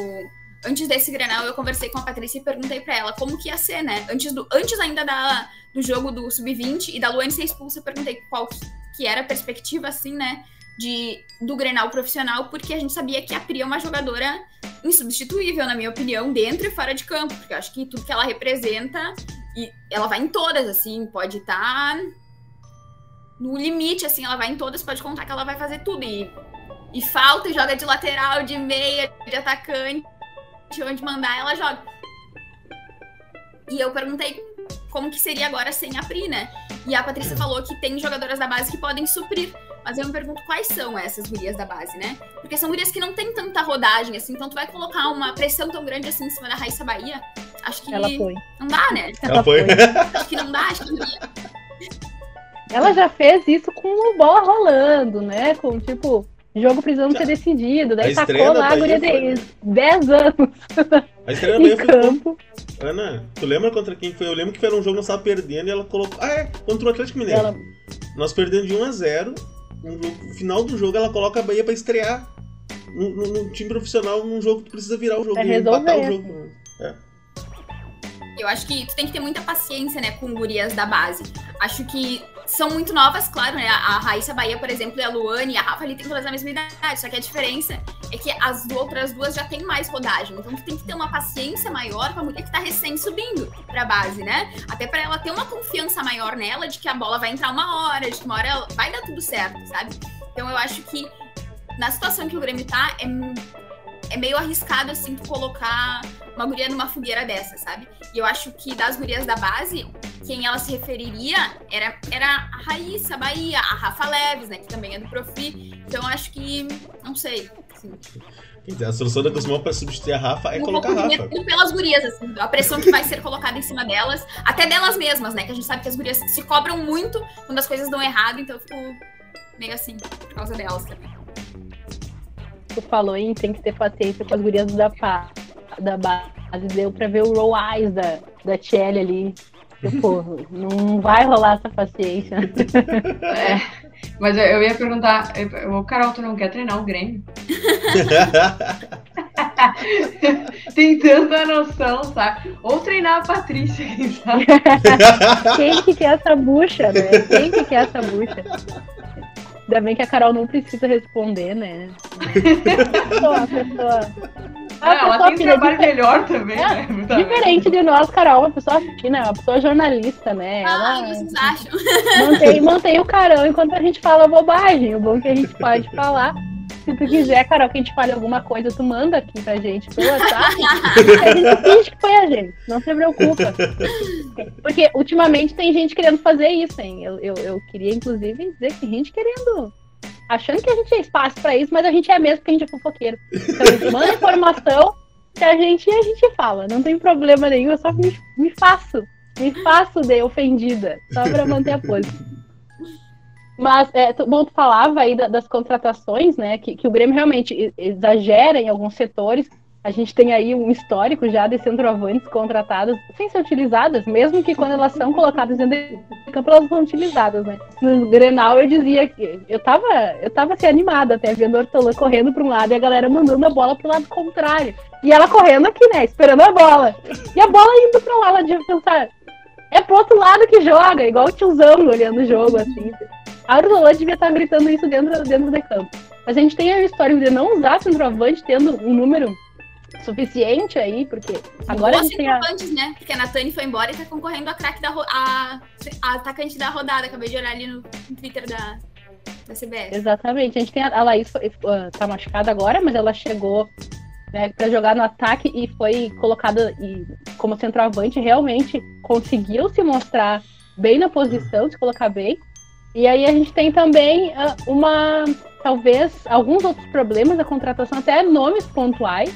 [SPEAKER 2] Antes desse Grenal, eu conversei com a Patrícia e perguntei pra ela como que ia ser, né? Antes, do, antes ainda da, do jogo do Sub-20 e da Luane ser expulsa, eu perguntei qual que, era a perspectiva, assim, né? De, do Grenal profissional, porque a gente sabia que a Pri é uma jogadora insubstituível, na minha opinião, dentro e fora de campo, porque eu acho que tudo que ela representa, e ela vai em todas, assim, pode estar no limite, assim, ela vai em todas, pode contar que ela vai fazer tudo, e, e falta e joga de lateral, de meia, de atacante, onde mandar, ela joga. E eu perguntei como que seria agora sem a Pri, né? E a Patrícia falou que tem jogadoras da base que podem suprir. Mas eu me pergunto quais são essas gurias da base, né? Porque são gurias que não tem tanta rodagem, assim. Então tu vai colocar uma pressão tão grande assim em cima da Raíssa Bahia. Acho que
[SPEAKER 1] Ela foi.
[SPEAKER 2] não dá, né?
[SPEAKER 4] Ela foi.
[SPEAKER 2] Acho que não dá, acho que
[SPEAKER 1] Ela já fez isso com o bola rolando, né? Com tipo, jogo precisando ser decidido. Daí
[SPEAKER 4] A
[SPEAKER 1] tacou lá a
[SPEAKER 4] Bahia
[SPEAKER 1] guria
[SPEAKER 4] foi-
[SPEAKER 1] de 10 anos
[SPEAKER 4] A estreia da Bahia foi
[SPEAKER 1] campo.
[SPEAKER 4] Ana, tu lembra contra quem foi? Eu lembro que foi um jogo que nós tava perdendo e ela colocou. Ah, é, contra o Atlético Mineiro.
[SPEAKER 1] Ela,
[SPEAKER 4] Nós perdendo de 1 a 0 um jogo- No final do jogo, ela coloca a Bahia pra estrear no, no- no time profissional num jogo que tu precisa virar o jogo.
[SPEAKER 1] É
[SPEAKER 4] e empatar o jogo.
[SPEAKER 2] Eu acho que tu tem que ter muita paciência, né, com gurias da base. Acho que são muito novas, claro, né? A Raíssa Bahia, por exemplo, e a Luane e a Rafa ali tem todas a mesma idade. Só que a diferença é que as outras duas já têm mais rodagem. Então tu tem que ter uma paciência maior com a mulher que tá recém subindo pra base, né? Até pra ela ter uma confiança maior nela de que a bola vai entrar uma hora, de que uma hora ela- vai dar tudo certo, sabe? Então eu acho que na situação que o Grêmio tá, é, é meio arriscado, assim, tu colocar uma guria numa fogueira dessa, sabe? E eu acho que das gurias da base, quem ela se referiria era, era a Raíssa Bahia, a Rafa Leves, né? Que também é do Profi. Então eu acho que, não sei, assim,
[SPEAKER 4] dizer, a solução da Cosmol pra substituir a Rafa é
[SPEAKER 2] um
[SPEAKER 4] colocar
[SPEAKER 2] pouco
[SPEAKER 4] a Rafa.
[SPEAKER 2] medo pelas gurias, assim, a pressão que vai ser colocada em cima delas, até delas mesmas, né? Que a gente sabe que as gurias se cobram muito quando as coisas dão errado, então eu fico meio assim, por causa delas também.
[SPEAKER 1] tu falou em tem que ter paciência com as gurias da, pa, da base. Deu pra ver o roll eyes da, da Tchelle ali. Tipo, não vai rolar essa paciência.
[SPEAKER 3] É. Mas eu, eu ia perguntar, ô Carol, tu não quer treinar o Grêmio? Tem tanta noção, sabe? Ou treinar a Patrícia, quem sabe?
[SPEAKER 1] Quem que quer essa bucha, né? Quem que quer essa bucha? Ainda bem que a Carol não precisa responder, né? Pessoa, a pessoa.
[SPEAKER 3] Não,
[SPEAKER 1] A
[SPEAKER 3] ela
[SPEAKER 1] pessoa
[SPEAKER 3] tem um trabalho
[SPEAKER 1] difer-
[SPEAKER 3] melhor também,
[SPEAKER 1] É,
[SPEAKER 3] né? Muita
[SPEAKER 1] Diferente de nós, Carol, uma pessoa fina, uma pessoa jornalista, né?
[SPEAKER 2] Ah,
[SPEAKER 1] Ela
[SPEAKER 2] vocês acham?
[SPEAKER 1] mantém, mantém o carão enquanto a gente fala bobagem. O bom é que a gente pode falar. Se tu quiser, Carol, que a gente fale alguma coisa, tu manda aqui pra gente pelo WhatsApp. a gente finge que foi a gente. Não se preocupa. Porque ultimamente tem gente querendo fazer isso, hein? Eu, eu, eu queria, inclusive, dizer que tem gente querendo. Achando que a gente é espaço pra isso, mas a gente é mesmo porque a gente é fofoqueiro. Então a gente manda informação que a gente a gente fala. Não tem problema nenhum, eu só me, me faço. Me faço de ofendida. Só pra manter a pose. Mas, é, bom, tu falava aí da- das contratações, né? Que, que o Grêmio realmente exagera em alguns setores. A gente tem aí um histórico já de centroavantes contratadas sem ser utilizadas, mesmo que quando elas são colocadas dentro de campo, elas são utilizadas, né? No Grenal eu dizia que eu tava, eu tava assim, animada até, vendo a Hortolã correndo para um lado e a galera mandando a bola pro lado contrário. E ela correndo aqui, né? Esperando a bola. E a bola indo pra lá, ela devia pensar, é pro outro lado que joga, igual o tiozão olhando o jogo, assim. A Hortolã devia estar gritando isso dentro, dentro de campo. Mas a gente tem a história de não usar centroavante tendo um número suficiente aí, porque agora a
[SPEAKER 2] Boas
[SPEAKER 1] gente tem a.
[SPEAKER 2] né? Porque a Natane foi embora e tá concorrendo a craque da ro- a, a atacante da rodada. Acabei de olhar ali no, Twitter da, da CBF.
[SPEAKER 1] Exatamente. A gente tem a, a Laís foi- ah, tá machucada agora, mas ela chegou né, para jogar no ataque e foi colocada e, como centroavante, realmente conseguiu se mostrar bem na posição, se colocar bem. E aí a gente tem também ah, uma, talvez, alguns outros problemas da contratação, até nomes pontuais,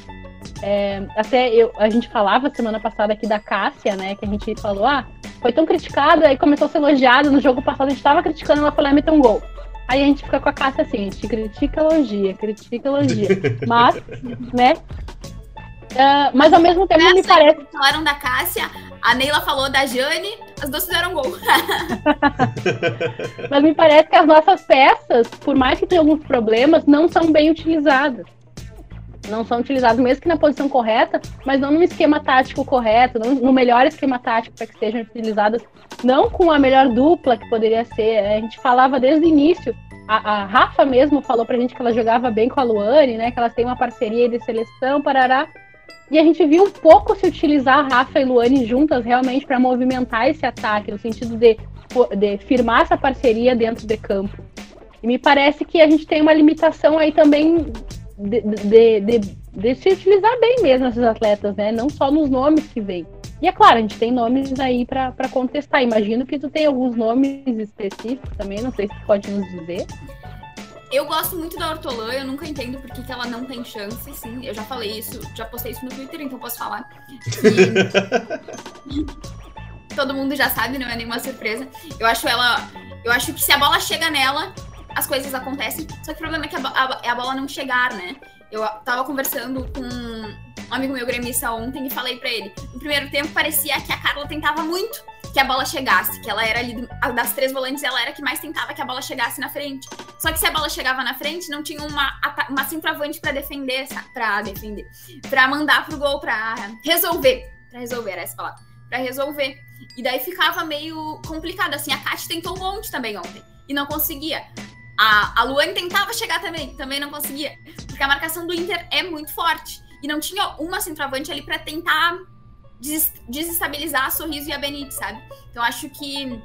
[SPEAKER 1] É, até eu, a gente falava semana passada aqui da Cássia, né? Que a gente falou, ah, foi tão criticada e começou a ser elogiada. No jogo passado a gente tava criticando, ela foi lá e meteu um gol. Aí a gente fica com a Cássia assim, a gente critica, elogia, critica, elogia. Mas, né? Uh, mas ao mesmo tempo me parece.
[SPEAKER 2] Falaram da Cássia, a Neila falou da Jane, as duas fizeram gol.
[SPEAKER 1] mas me parece que as nossas peças, por mais que tenham alguns problemas, não são bem utilizadas não são utilizados mesmo que na posição correta, mas não no esquema tático correto, não, no melhor esquema tático para que sejam utilizadas, não com a melhor dupla que poderia ser. A gente falava desde o início, a, a Rafa mesmo falou pra gente que ela jogava bem com a Luane, né? Que elas têm uma parceria de seleção, parará. E a gente viu um pouco se utilizar a Rafa e Luane juntas realmente para movimentar esse ataque, no sentido de, de firmar essa parceria dentro de campo. E me parece que a gente tem uma limitação aí também de, de, de, de, se utilizar bem mesmo esses atletas, né? Não só nos nomes que vem. E é claro, a gente tem nomes aí para contestar. Imagino que tu tem alguns nomes específicos também, não sei se tu pode nos dizer.
[SPEAKER 2] Eu gosto muito da Hortolã, eu nunca entendo por que, que ela não tem chance, sim. Eu já falei isso, já postei isso no Twitter, então posso falar. E... Todo mundo já sabe, não é nenhuma surpresa. Eu acho ela. Eu acho que se a bola chega nela, as coisas acontecem. Só que o problema é que a, a, a bola não chegar, né? Eu tava conversando com um amigo meu gremista ontem e falei para ele. No primeiro tempo parecia que a Carla tentava muito que a bola chegasse, que ela era ali das três volantes, ela era que mais tentava que a bola chegasse na frente. Só que se a bola chegava na frente, não tinha uma uma centroavante para defender, para defender, para mandar pro gol, para resolver, para resolver era essa palavra, para resolver. E daí ficava meio complicado assim. A Kat tentou um monte também ontem e não conseguia. A, a Luane tentava chegar também, também não conseguia. Porque a marcação do Inter é muito forte. E não tinha uma centroavante ali para tentar des desestabilizar a Sorriso e a Benite, sabe? Então acho que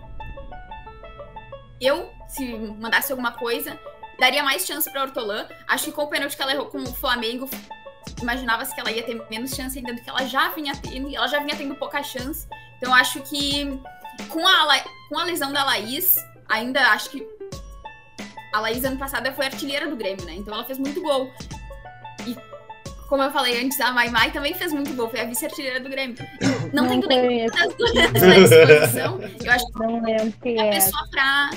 [SPEAKER 2] eu, se mandasse alguma coisa, daria mais chance para Hortolã. Acho que com o pênalti que ela errou com o Flamengo, imaginava-se que ela ia ter menos chance ainda do que ela já vinha tendo, ela já vinha tendo pouca chance. Então acho que com a, com a lesão da Laís, ainda acho que a Laís, ano passado, foi artilheira do Grêmio, né? Então ela fez muito gol. E, como eu falei antes, a Mai Mai também fez muito gol. Foi a vice-artilheira do Grêmio. Não, não tendo nenhuma das duas à disposição. Eu acho que é a pessoa pra,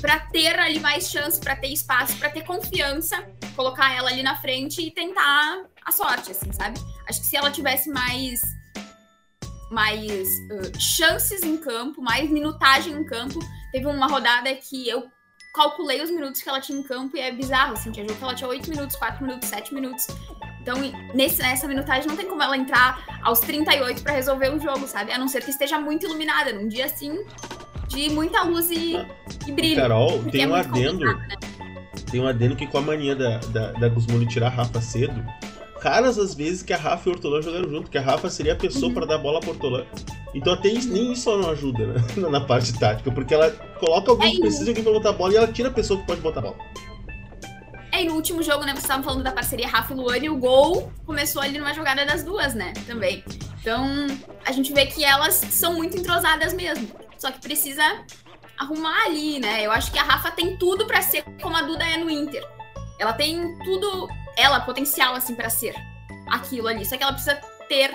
[SPEAKER 2] pra ter ali mais chance, pra ter espaço, pra ter confiança, colocar ela ali na frente e tentar a sorte, assim, sabe? Acho que se ela tivesse mais mais uh, chances em campo, mais minutagem em campo. Teve uma rodada que eu calculei os minutos que ela tinha em campo e é bizarro, assim, tinha jogo que ela tinha 8 minutos, 4 minutos, 7 minutos. Então, nesse, nessa minutagem, não tem como ela entrar aos 38 para resolver o jogo, sabe? A não ser que esteja muito iluminada, num dia assim, de muita luz e, e brilho.
[SPEAKER 4] Carol, tem é um adendo. Né? Tem um adendo que com a mania da, da, da tirar a Rafa cedo, caras às vezes que a Rafa e o Hortolã jogaram junto, que a Rafa seria a pessoa uhum. para dar bola pro Hortolã. Então até isso, nem isso não ajuda né? na parte tática, porque ela coloca alguém é, que precisa de alguém pra botar a bola e ela tira a pessoa que pode botar a bola.
[SPEAKER 2] É, e no último jogo, né, vocês estavam falando da parceria Rafa e Luane, e o gol começou ali numa jogada das duas, né, também. Então, a gente vê que elas são muito entrosadas mesmo. Só que precisa arrumar ali, né? Eu acho que a Rafa tem tudo para ser como a Duda é no Inter. Ela tem tudo, ela, potencial, assim, para ser aquilo ali. Só que ela precisa ter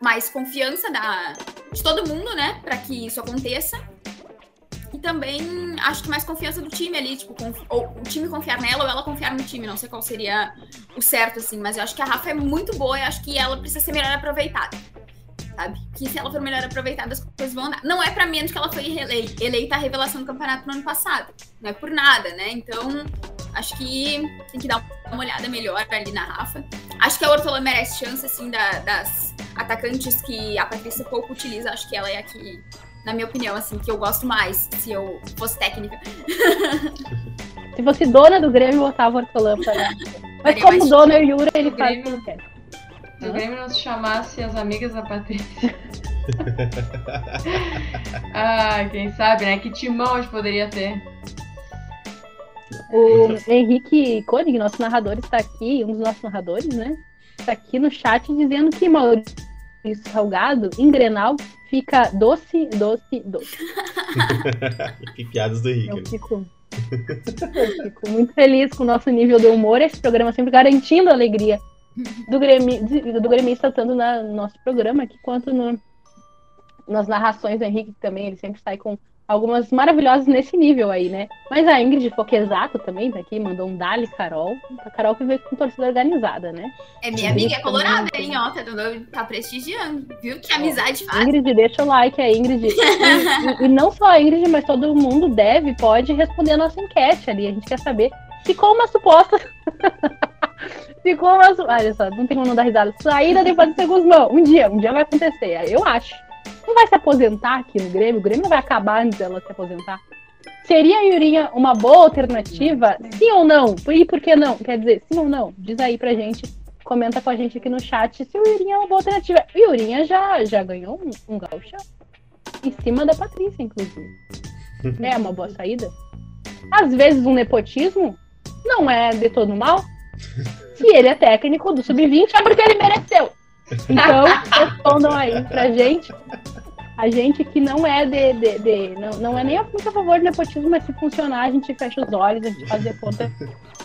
[SPEAKER 2] mais confiança da, de todo mundo, né? Para que isso aconteça. E também acho que mais confiança do time ali, tipo, ou o time confiar nela ou ela confiar no time. Não sei qual seria o certo, assim, mas eu acho que a Rafa é muito boa e acho que ela precisa ser melhor aproveitada. Sabe? Que se ela for melhor aproveitada, as coisas vão andar. Não é para menos que ela foi eleita a revelação do campeonato no ano passado. Não é por nada, né? Então, acho que tem que dar uma olhada melhor ali na Rafa. Acho que a Ortola merece chance, assim, da, das atacantes que a Patrícia pouco utiliza. Acho que ela é a que, na minha opinião, assim, que eu gosto mais, se eu fosse técnica.
[SPEAKER 1] se fosse dona do Grêmio, eu botava Ortolan pra Mas como dona e Yura, ele faz o que quer.
[SPEAKER 3] Se o Grêmio não se chamasse as amigas da Patrícia. ah, quem sabe, né? Que timão a gente poderia ter.
[SPEAKER 1] O Henrique Koenig, nosso narrador, está aqui, um dos nossos narradores, né? Está aqui no chat dizendo que Maurício Salgado, em Grenal, fica doce, doce, doce.
[SPEAKER 4] que piadas do Henrique.
[SPEAKER 1] Eu fico, eu fico muito feliz com o nosso nível de humor. Esse programa sempre garantindo a alegria do, Grêmio, do gremista, tanto na, no nosso programa aqui, quanto no, nas narrações do Henrique também, ele sempre sai com algumas maravilhosas nesse nível aí, né? Mas a Ingrid Foquesato também tá aqui, mandou um Dali Carol. A Carol que veio com torcida organizada, né?
[SPEAKER 2] É minha amiga, é colorada, hein? Ó, tá, tá prestigiando. Viu que amizade faz?
[SPEAKER 1] Ingrid, deixa o like a Ingrid. e, e, e, não só a Ingrid, mas todo mundo deve, pode responder a nossa enquete ali. A gente quer saber se com uma suposta. Ficou uma. Olha só, não tem como não dar risada. Saída depois do Guzmão. Um dia, um dia vai acontecer. Eu acho não vai se aposentar aqui no Grêmio, o Grêmio não vai acabar antes dela se aposentar. Seria a Yurinha uma boa alternativa? Sim ou não? E por que não? Quer dizer, sim ou não? Diz aí pra gente, comenta com a gente aqui no chat se o Yurinha é uma boa alternativa. O Yurinha já, já ganhou um, um em cima da Patrícia, inclusive. É uma boa saída? Às vezes um nepotismo não é de todo mal. Se ele é técnico do sub-20, é porque ele mereceu. Então, respondam aí pra gente. A gente que não é de. de, de não, não é nem a, muito a favor do nepotismo, mas se funcionar, a gente fecha os olhos, a gente faz de conta,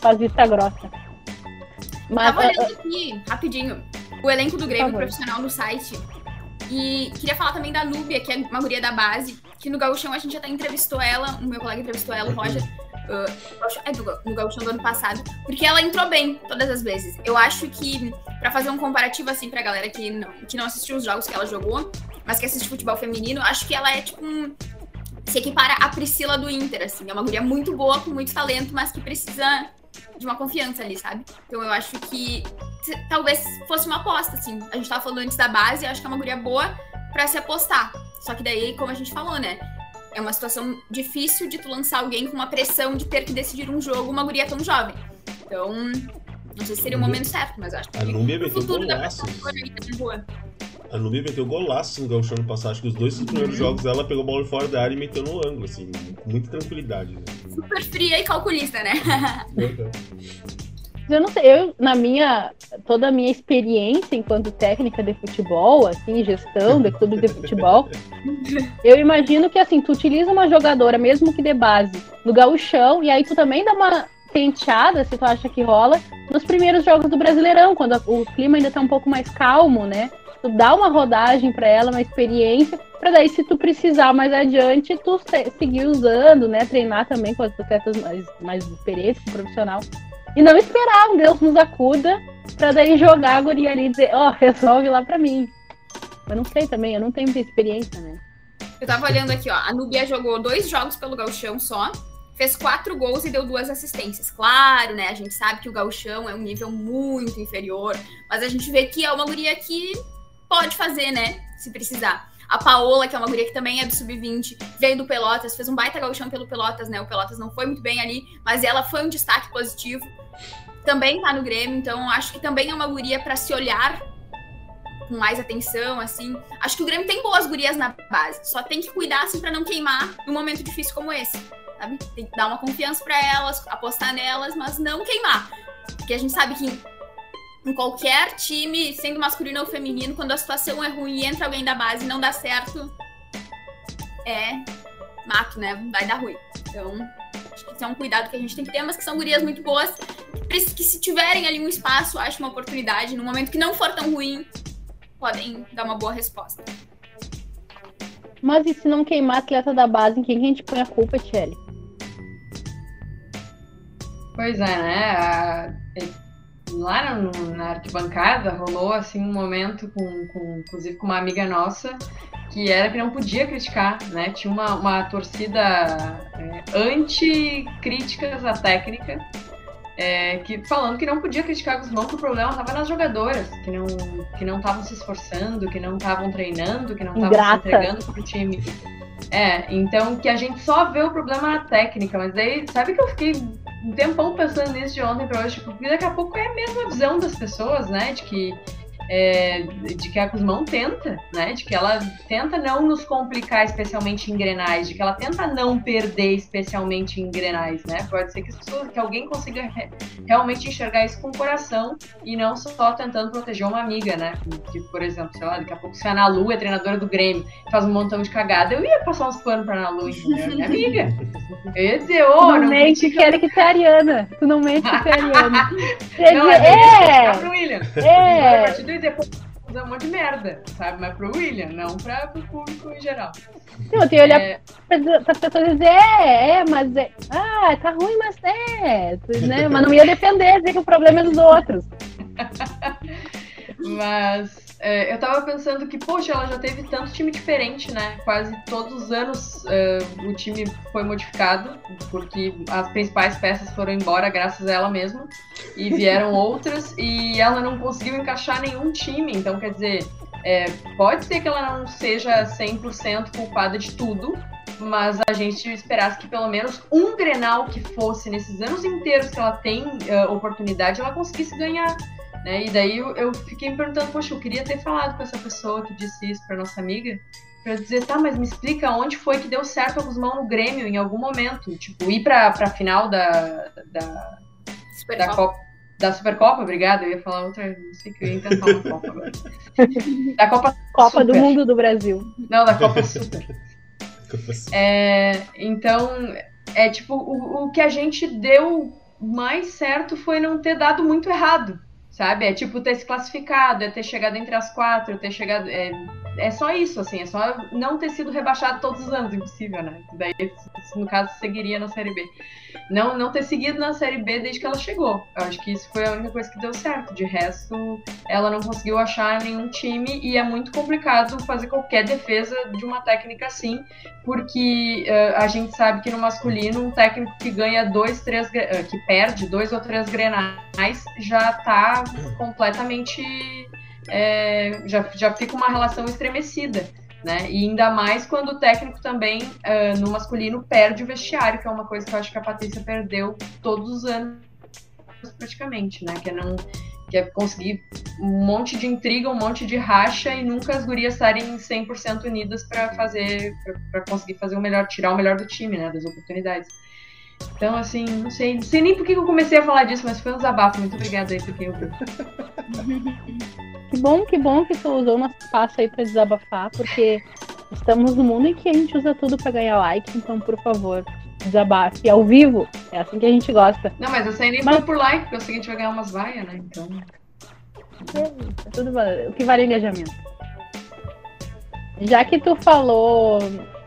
[SPEAKER 1] faz vista grossa.
[SPEAKER 2] Mas, Tava olhando aqui, rapidinho, o elenco do Grêmio profissional no site. E queria falar também da Núbia, que é uma guria da base, que no Gauchão a gente até entrevistou ela, o meu colega entrevistou ela, o Roger, uh, é no Gauchão do ano passado, porque ela entrou bem todas as vezes. Eu acho que, para fazer um comparativo assim pra galera que não, que não assistiu os jogos que ela jogou, mas que assiste futebol feminino, acho que ela é tipo um. Se equipara a Priscila do Inter, assim. É uma guria muito boa, com muito talento, mas que precisa de uma confiança ali, sabe? Então eu acho que talvez fosse uma aposta, assim. A gente tava falando antes da base, eu acho que é uma guria boa para se apostar. Só que daí, como a gente falou, né? É uma situação difícil de tu lançar alguém com uma pressão de ter que decidir um jogo, uma guria tão jovem. Então, não sei se seria o momento certo, mas acho que
[SPEAKER 4] a Núbia meteu
[SPEAKER 2] futuro
[SPEAKER 4] golaço. A Núbia meteu golaço no Gauchão no passado. Acho que os dois primeiros uhum. jogos ela pegou a bola fora da área e meteu no ângulo, assim, com muita tranquilidade. Né?
[SPEAKER 2] Super fria e calculista, né?
[SPEAKER 1] eu não sei, eu, na minha, toda a minha experiência enquanto técnica de futebol, assim, gestão de clube de futebol, eu imagino que, assim, tu utiliza uma jogadora, mesmo que de base, no gauchão, e aí tu também dá uma penteada, se tu acha que rola, nos primeiros jogos do Brasileirão, quando o clima ainda tá um pouco mais calmo, né? Tu dá uma rodagem para ela, uma experiência, para daí, se tu precisar mais adiante, tu seguir usando, né? Treinar também com as atletas mais, mais experientes, profissional. E não esperar um Deus nos acuda pra daí jogar a guria ali e dizer, ó, oh, resolve lá pra mim. Eu não sei também, eu não tenho muita experiência, né?
[SPEAKER 2] Eu tava olhando aqui, ó. A Nubia jogou dois jogos pelo Galchão só. Fez quatro gols e deu duas assistências. Claro, né? A gente sabe que o Galchão é um nível muito inferior. Mas a gente vê que é uma guria que pode fazer, né? Se precisar. A Paola, que é uma guria que também é do sub-20, veio do Pelotas, fez um baita gauchão pelo Pelotas, né? O Pelotas não foi muito bem ali, mas ela foi um destaque positivo. Também tá no Grêmio, então acho que também é uma guria para se olhar com mais atenção, assim. Acho que o Grêmio tem boas gurias na base, só tem que cuidar, assim, pra não queimar num momento difícil como esse, sabe? Tem que dar uma confiança para elas, apostar nelas, mas não queimar. Porque a gente sabe que em qualquer time, sendo masculino ou feminino, quando a situação é ruim e entra alguém da base e não dá certo, é mato, né? Vai dar ruim. Então, acho que isso é um cuidado que a gente tem que ter, mas que são gurias muito boas, que se tiverem ali um espaço, acho uma oportunidade, no momento que não for tão ruim, podem dar uma boa resposta.
[SPEAKER 1] Mas e se não queimar atleta da base, em quem a gente põe a culpa, Tchelle?
[SPEAKER 3] Pois é, né? A lá no, na arquibancada rolou assim um momento com, com, inclusive com uma amiga nossa que era que não podia criticar, né? Tinha uma, uma torcida é, anti-críticas à técnica, é, que, falando que não podia criticar a Guzmão, que o problema estava nas jogadoras, que não que não estavam se esforçando, que não estavam treinando, que não estavam se entregando pro time. É, então que a gente só vê o problema na técnica, mas daí, sabe que eu fiquei um tempão pensando nisso de ontem para hoje, porque daqui a pouco é a mesma visão das pessoas, né? De que, é, de que a Guzmão tenta, né? De que ela tenta não nos complicar, especialmente em grenais, de que ela tenta não perder, especialmente em grenais, né? Pode ser que, pessoas, que alguém consiga re, realmente enxergar isso com o coração e não só tentando proteger uma amiga, né? Que, por exemplo, sei lá, daqui a pouco se a Ana Lu é treinadora do Grêmio, faz um montão de cagada, eu ia passar uns panos pra Ana Lu, entendeu? Minha amiga. Eu ia dizer, ô,
[SPEAKER 1] oh, não, não mente que era tu é Ariana. Tu não mente que é Ariana. não, é,
[SPEAKER 3] é, William. É. A partir depois fazer um monte de merda, sabe? Mas pro William, não pra, pro público em geral.
[SPEAKER 1] Não, tem que olhar é... para as pessoas e dizer, é, é, mas é. Ah, tá ruim, mas é. Né? Mas não ia defender, dizer que o problema é dos outros.
[SPEAKER 3] mas é, eu tava pensando que, poxa, ela já teve tanto time diferente, né? Quase todos os anos uh, o time foi modificado, porque as principais peças foram embora graças a ela mesma, e vieram outras, e ela não conseguiu encaixar nenhum time. Então, quer dizer, é, pode ser que ela não seja 100% culpada de tudo, mas a gente esperasse que pelo menos um Grenal que fosse nesses anos inteiros que ela tem uh, oportunidade, ela conseguisse ganhar. Né? E daí eu, eu, fiquei me perguntando, poxa, eu queria ter falado com essa pessoa que disse isso para nossa amiga, para dizer, tá, mas me explica onde foi que deu certo a Guzmão no Grêmio em algum momento, tipo, ir para a final da, da, da Copa. Da Supercopa, obrigada. Eu ia falar outra. Não sei que eu ia tentar uma Copa agora. Da Copa
[SPEAKER 1] Copa Super. do Mundo do Brasil.
[SPEAKER 3] Não, da Copa Super. é, então, é tipo, o, o que a gente deu mais certo foi não ter dado muito errado sabe? É tipo ter se classificado, é ter chegado entre as quatro, ter chegado. É, é só isso, assim, é só não ter sido rebaixado todos os anos, impossível, né? Daí, no caso, seguiria na Série B. Não, não ter seguido na Série B desde que ela chegou. Eu acho que isso foi a única coisa que deu certo. De resto, ela não conseguiu achar nenhum time e é muito complicado fazer qualquer defesa de uma técnica assim, porque uh, a gente sabe que no masculino, um técnico que ganha dois, três, uh, que perde dois ou três grenais já tá completamente. É, já, já fica uma relação estremecida. Né? E ainda mais quando o técnico também, uh, no masculino, perde o vestiário, que é uma coisa que eu acho que a Patrícia perdeu todos os anos, praticamente, né? Que é, não, que é conseguir um monte de intriga, um monte de racha e nunca as gurias estarem 100% unidas para fazer, para conseguir fazer o melhor, tirar o melhor do time, né? Das oportunidades. Então, assim, não sei, não sei nem por que eu comecei a falar disso, mas foi um desabafo. Muito obrigada aí por quem ouviu.
[SPEAKER 1] Que bom, que bom que tu usou o nosso espaço aí para desabafar, porque estamos no mundo em que a gente usa tudo para ganhar like, então, por favor, desabafe ao vivo. É assim que a gente gosta.
[SPEAKER 3] Não, mas eu aí nem mas... por like, porque eu sei que a gente vai ganhar umas vaias, né? Então.
[SPEAKER 1] É, tudo o que vale é engajamento. Já que tu falou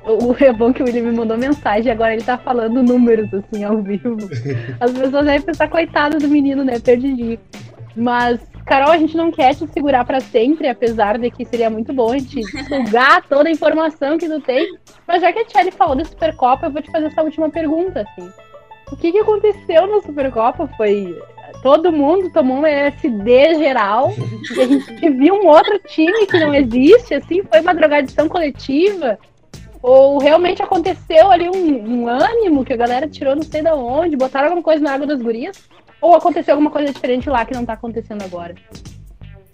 [SPEAKER 1] o é bom que o William me mandou mensagem, agora ele tá falando números, assim, ao vivo. As pessoas devem pensar, coitado do menino, né? Perdidinho. Mas, Carol, a gente não quer te segurar para sempre, apesar de que seria muito bom a gente sugar toda a informação que tu tem. Mas já que a Tchelle falou da Supercopa, eu vou te fazer essa última pergunta, assim. O que, que aconteceu na Supercopa? Foi. Todo mundo tomou um LSD geral. e a gente viu um outro time que não existe, assim, foi uma drogadição coletiva. Ou realmente aconteceu ali um, um, ânimo que a galera tirou não sei de onde, botaram alguma coisa na água das gurias? Ou aconteceu alguma coisa diferente lá que não tá acontecendo agora?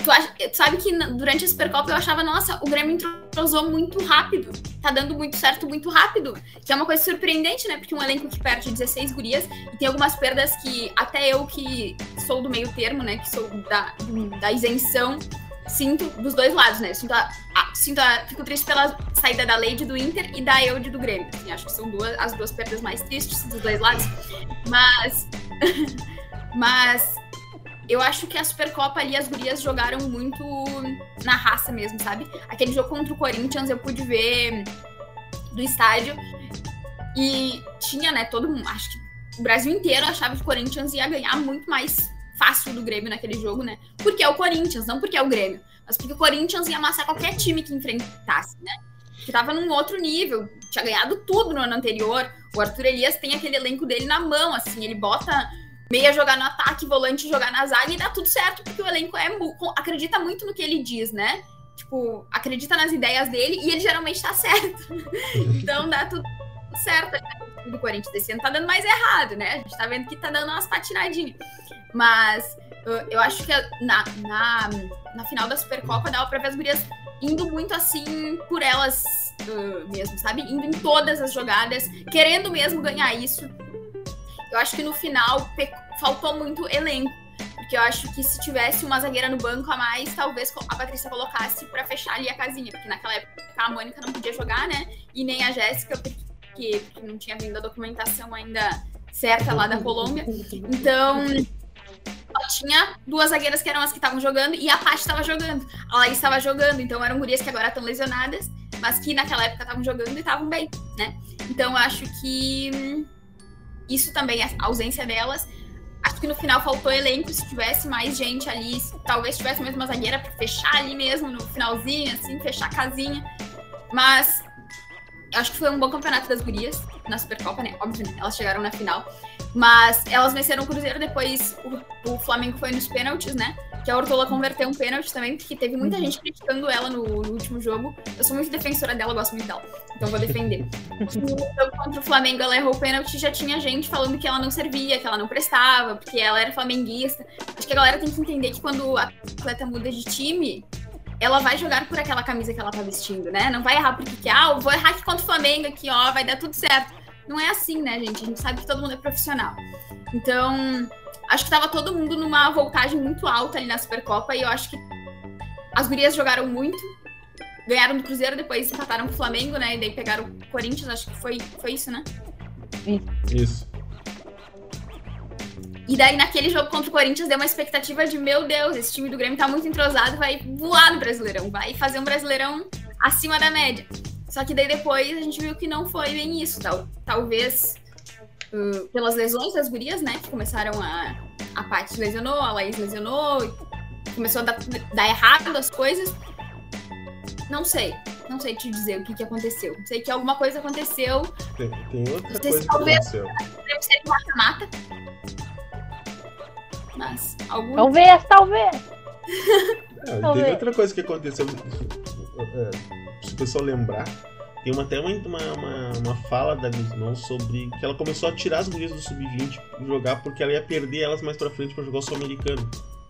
[SPEAKER 2] Tu, acha, tu sabe que durante a Supercopa eu achava, nossa, o Grêmio entrosou muito rápido. Tá dando muito certo muito rápido. Que é uma coisa surpreendente, né? Porque um elenco que perde 16 gurias e tem algumas perdas que até eu que sou do meio termo, né? Que sou da, da isenção, sinto dos dois lados, né? Sinto a, a, sinto a, fico triste pela saída da Lady do Inter e da Eude do Grêmio. Assim, acho que são duas, as duas perdas mais tristes dos dois lados. Mas. mas. Eu acho que a Supercopa ali, as gurias jogaram muito na raça mesmo, sabe? Aquele jogo contra o Corinthians eu pude ver do estádio e tinha, né, todo mundo, acho que o Brasil inteiro achava que o Corinthians ia ganhar muito mais fácil do Grêmio naquele jogo, né? Porque é o Corinthians, não porque é o Grêmio. Mas porque o Corinthians ia amassar qualquer time que enfrentasse, né? Que tava num outro nível, tinha ganhado tudo no ano anterior. O Arthur Elias tem aquele elenco dele na mão, assim, ele bota meia jogar no ataque, volante jogar na zaga e dá tudo certo, porque o elenco é acredita muito no que ele diz, né? Tipo, acredita nas ideias dele e ele geralmente tá certo. então dá tudo certo do Corinthians desse ano tá dando mais errado, né? A gente tá vendo que tá dando umas patinadinhas. Mas eu acho que na, na, na final da Supercopa dava pra ver as gurias indo muito assim por elas uh, mesmo, sabe? Indo em todas as jogadas, querendo mesmo ganhar isso. Eu acho que no final faltou muito elenco. Porque eu acho que se tivesse uma zagueira no banco a mais, talvez a Patrícia colocasse para fechar ali a casinha. Porque naquela época a Mônica não podia jogar, né? E nem a Jéssica, porque, porque não tinha vindo a documentação ainda certa lá da Colômbia. Então, tinha duas zagueiras que eram as que estavam jogando e a Paty estava jogando. A Laís estava jogando, então eram gurias que agora estão lesionadas, mas que naquela época estavam jogando e estavam bem, né? Então acho que hum, isso também, a ausência delas. Acho que no final faltou elenco, se tivesse mais gente ali, talvez tivesse mesmo uma zagueira para fechar ali mesmo no finalzinho, assim, fechar a casinha. Mas acho que foi um bom campeonato das gurias na Supercopa, né? Óbvio, elas chegaram na final. Mas elas venceram o Cruzeiro, depois o, o Flamengo foi nos pênaltis, né? Que a Ortola converteu um pênalti também, porque teve muita uhum. gente criticando ela no, no, último jogo. Eu sou muito defensora dela, gosto muito dela. Então vou defender. no jogo contra o Flamengo, ela errou o pênalti já tinha gente falando que ela não servia, que ela não prestava, porque ela era flamenguista. Acho que a galera tem que entender que quando a atleta muda de time, ela vai jogar por aquela camisa que ela tá vestindo, né? Não vai errar porque que, ah, eu vou errar aqui contra o Flamengo aqui, ó, vai dar tudo certo. Não é assim, né, gente? A gente sabe que todo mundo é profissional. Então, acho que tava todo mundo numa voltagem muito alta ali na Supercopa e eu acho que as gurias jogaram muito. Ganharam do Cruzeiro, depois empataram com o Flamengo, né? E daí pegaram o Corinthians, acho que foi, foi isso, né?
[SPEAKER 4] Isso.
[SPEAKER 2] E daí, naquele jogo contra o Corinthians, deu uma expectativa de: meu Deus, esse time do Grêmio tá muito entrosado, vai voar no Brasileirão, vai fazer um Brasileirão acima da média. Só que daí depois a gente viu que não foi bem isso. Tal, talvez uh, pelas lesões das gurias, né? Que começaram a. A Paty lesionou, a Laís lesionou, começou a dar, dar errado as coisas. Não sei. Não sei te dizer o que, que aconteceu. Sei que alguma coisa aconteceu.
[SPEAKER 4] Tem, tem outra coisa que talvez, aconteceu.
[SPEAKER 2] Deve ser mata-mata mas algum...
[SPEAKER 1] Talvez, talvez.
[SPEAKER 4] É, talvez. Teve outra coisa que aconteceu. É, se o pessoal lembrar, tem uma, até uma, uma, uma fala da Guzmão sobre que ela começou a tirar as gurias do sub-20 jogar porque ela ia perder elas mais pra frente para jogar o sul-americano.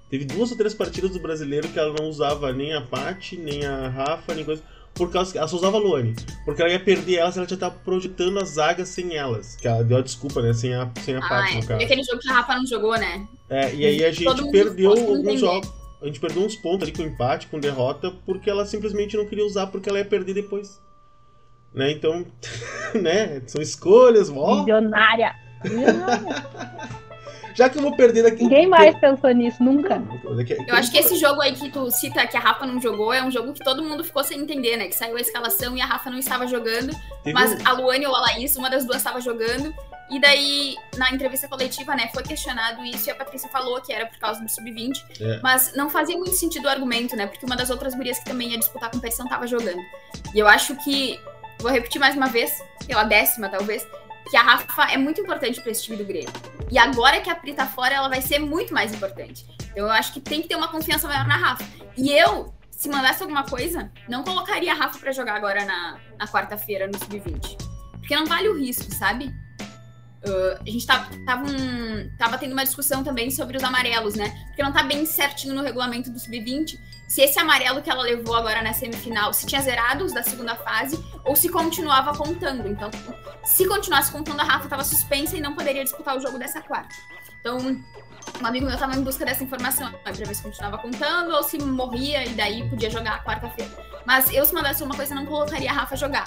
[SPEAKER 4] Teve duas ou três partidas do brasileiro que ela não usava nem a Paty, nem a Rafa, nem coisa por causa que ela só usava a Luane. Porque ela ia perder elas, ela já tava projetando as zagas sem elas. Que ela deu a desculpa, né? Sem a, sem a ah, parte,
[SPEAKER 2] é. no caso. aquele jogo que a Rafa não jogou, né?
[SPEAKER 4] É, e aí a gente perdeu alguns jogos. A gente perdeu uns pontos ali com empate, com derrota, porque ela simplesmente não queria usar, porque ela ia perder depois. Né? Então, né? São escolhas, ó.
[SPEAKER 1] Milionária! Milionária!
[SPEAKER 4] Já que eu vou perder daqui.
[SPEAKER 1] Ninguém mais pensou nisso, nunca.
[SPEAKER 2] Eu acho que esse jogo aí que tu cita que a Rafa não jogou é um jogo que todo mundo ficou sem entender, né? Que saiu a escalação e a Rafa não estava jogando. Teve mas um... a Luane ou a Laís, uma das duas estava jogando. E daí, na entrevista coletiva, né, foi questionado isso e a Patrícia falou que era por causa do sub-20. É. Mas não fazia muito sentido o argumento, né? Porque uma das outras gurias que também ia disputar a competição estava jogando. E eu acho que, vou repetir mais uma vez, pela décima talvez, que a Rafa é muito importante para esse time do Grêmio. E agora que a Pri tá fora, ela vai ser muito mais importante. Então eu acho que tem que ter uma confiança maior na Rafa. E eu, se mandasse alguma coisa, não colocaria a Rafa para jogar agora na, na quarta-feira no Sub-20. Porque não vale o risco, sabe? Uh, a gente tava, tava, um, tava tendo uma discussão também sobre os amarelos, né? Porque não tá bem certinho no regulamento do Sub-20 se esse amarelo que ela levou agora na semifinal, se tinha zerados da segunda fase ou se continuava contando. Então, se continuasse contando, a Rafa estava suspensa e não poderia disputar o jogo dessa quarta. Então, um amigo meu estava em busca dessa informação para ver se continuava contando ou se morria e daí podia jogar quarta-feira. Mas eu, se mandasse uma coisa, não colocaria a Rafa jogar.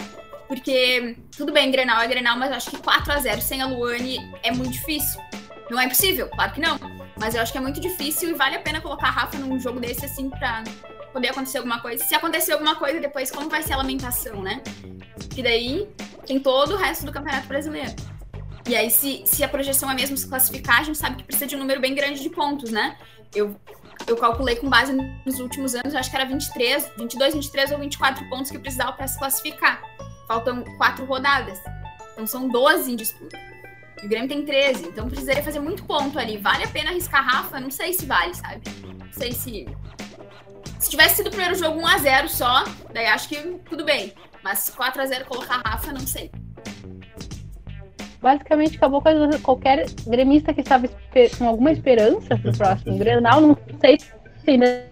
[SPEAKER 2] Porque, tudo bem, Grenal é Grenal, mas acho que 4 a 0 sem a Luane é muito difícil. Não é impossível, claro que não. Mas eu acho que é muito difícil e vale a pena colocar a Rafa num jogo desse, assim, pra poder acontecer alguma coisa. Se acontecer alguma coisa depois, como vai ser a lamentação, né? Que daí tem todo o resto do Campeonato Brasileiro. E aí, se, se a projeção é mesmo se classificar, a gente sabe que precisa de um número bem grande de pontos, né? Eu, eu calculei com base nos últimos anos, acho que era 23, 22, 23 ou 24 pontos que precisava para se classificar faltam quatro rodadas. Então são 12 em disputa. E o Grêmio tem 13, então precisaria fazer muito ponto ali. Vale a pena arriscar Rafa? Não sei se vale, sabe? Não sei se. Se tivesse sido o primeiro jogo 1x0 só, daí acho que tudo bem. Mas 4x0 colocar Rafa, não sei.
[SPEAKER 1] basicamente acabou com qualquer gremista que estava com alguma esperança pro próximo Grenal. Não sei se ainda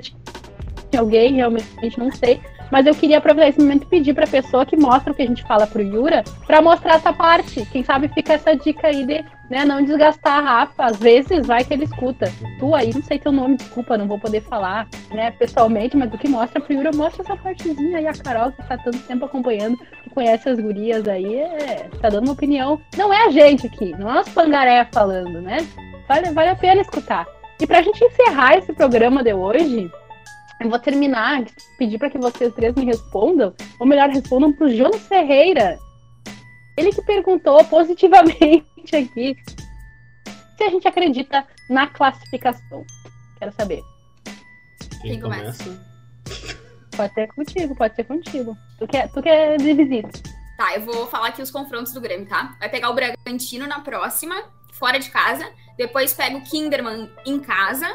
[SPEAKER 1] tinha alguém, realmente não sei. Mas eu queria aproveitar esse momento e pedir pra pessoa que mostra o que a gente fala pro Yura, pra mostrar essa parte. Quem sabe fica essa dica aí de né, não desgastar a Rafa. Às vezes vai que ele escuta. Tu aí, não sei teu nome, desculpa, não vou poder falar né, pessoalmente, mas o que mostra pro Yura, mostra essa partezinha aí, a Carol, que tá tanto tempo acompanhando, que conhece as gurias aí, é, tá dando uma opinião. Não é a gente aqui, não é os pangaré falando, né? Vale, vale a pena escutar. E pra gente encerrar esse programa de hoje, eu vou terminar, pedir para que vocês três me respondam, ou melhor, respondam pro Jonas Ferreira. Ele que perguntou positivamente aqui se a gente acredita na classificação. Quero saber.
[SPEAKER 4] Quem
[SPEAKER 2] Quem começa?
[SPEAKER 4] começa?
[SPEAKER 1] Pode ser contigo, pode ser contigo. Tu quer, tu quer de visita.
[SPEAKER 2] Tá, eu vou falar aqui os confrontos do Grêmio, tá? Vai pegar o Bragantino na próxima, fora de casa. Depois pega o Kinderman em casa.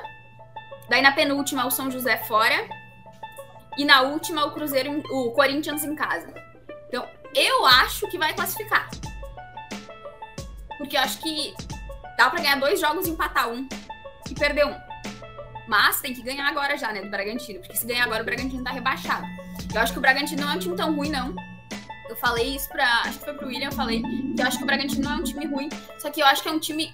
[SPEAKER 2] Daí na penúltima, o São José fora. E na última, o Cruzeiro, o Corinthians em casa. Então, eu acho que vai classificar. Porque eu acho que dá pra ganhar dois jogos e empatar um. E perder um. Mas tem que ganhar agora já, né, do Bragantino. Porque se ganhar agora, o Bragantino tá rebaixado. Eu acho que o Bragantino não é um time tão ruim, não. Eu falei isso pra. Acho que foi pro William, eu falei que eu acho que o Bragantino não é um time ruim, só que eu acho que é um time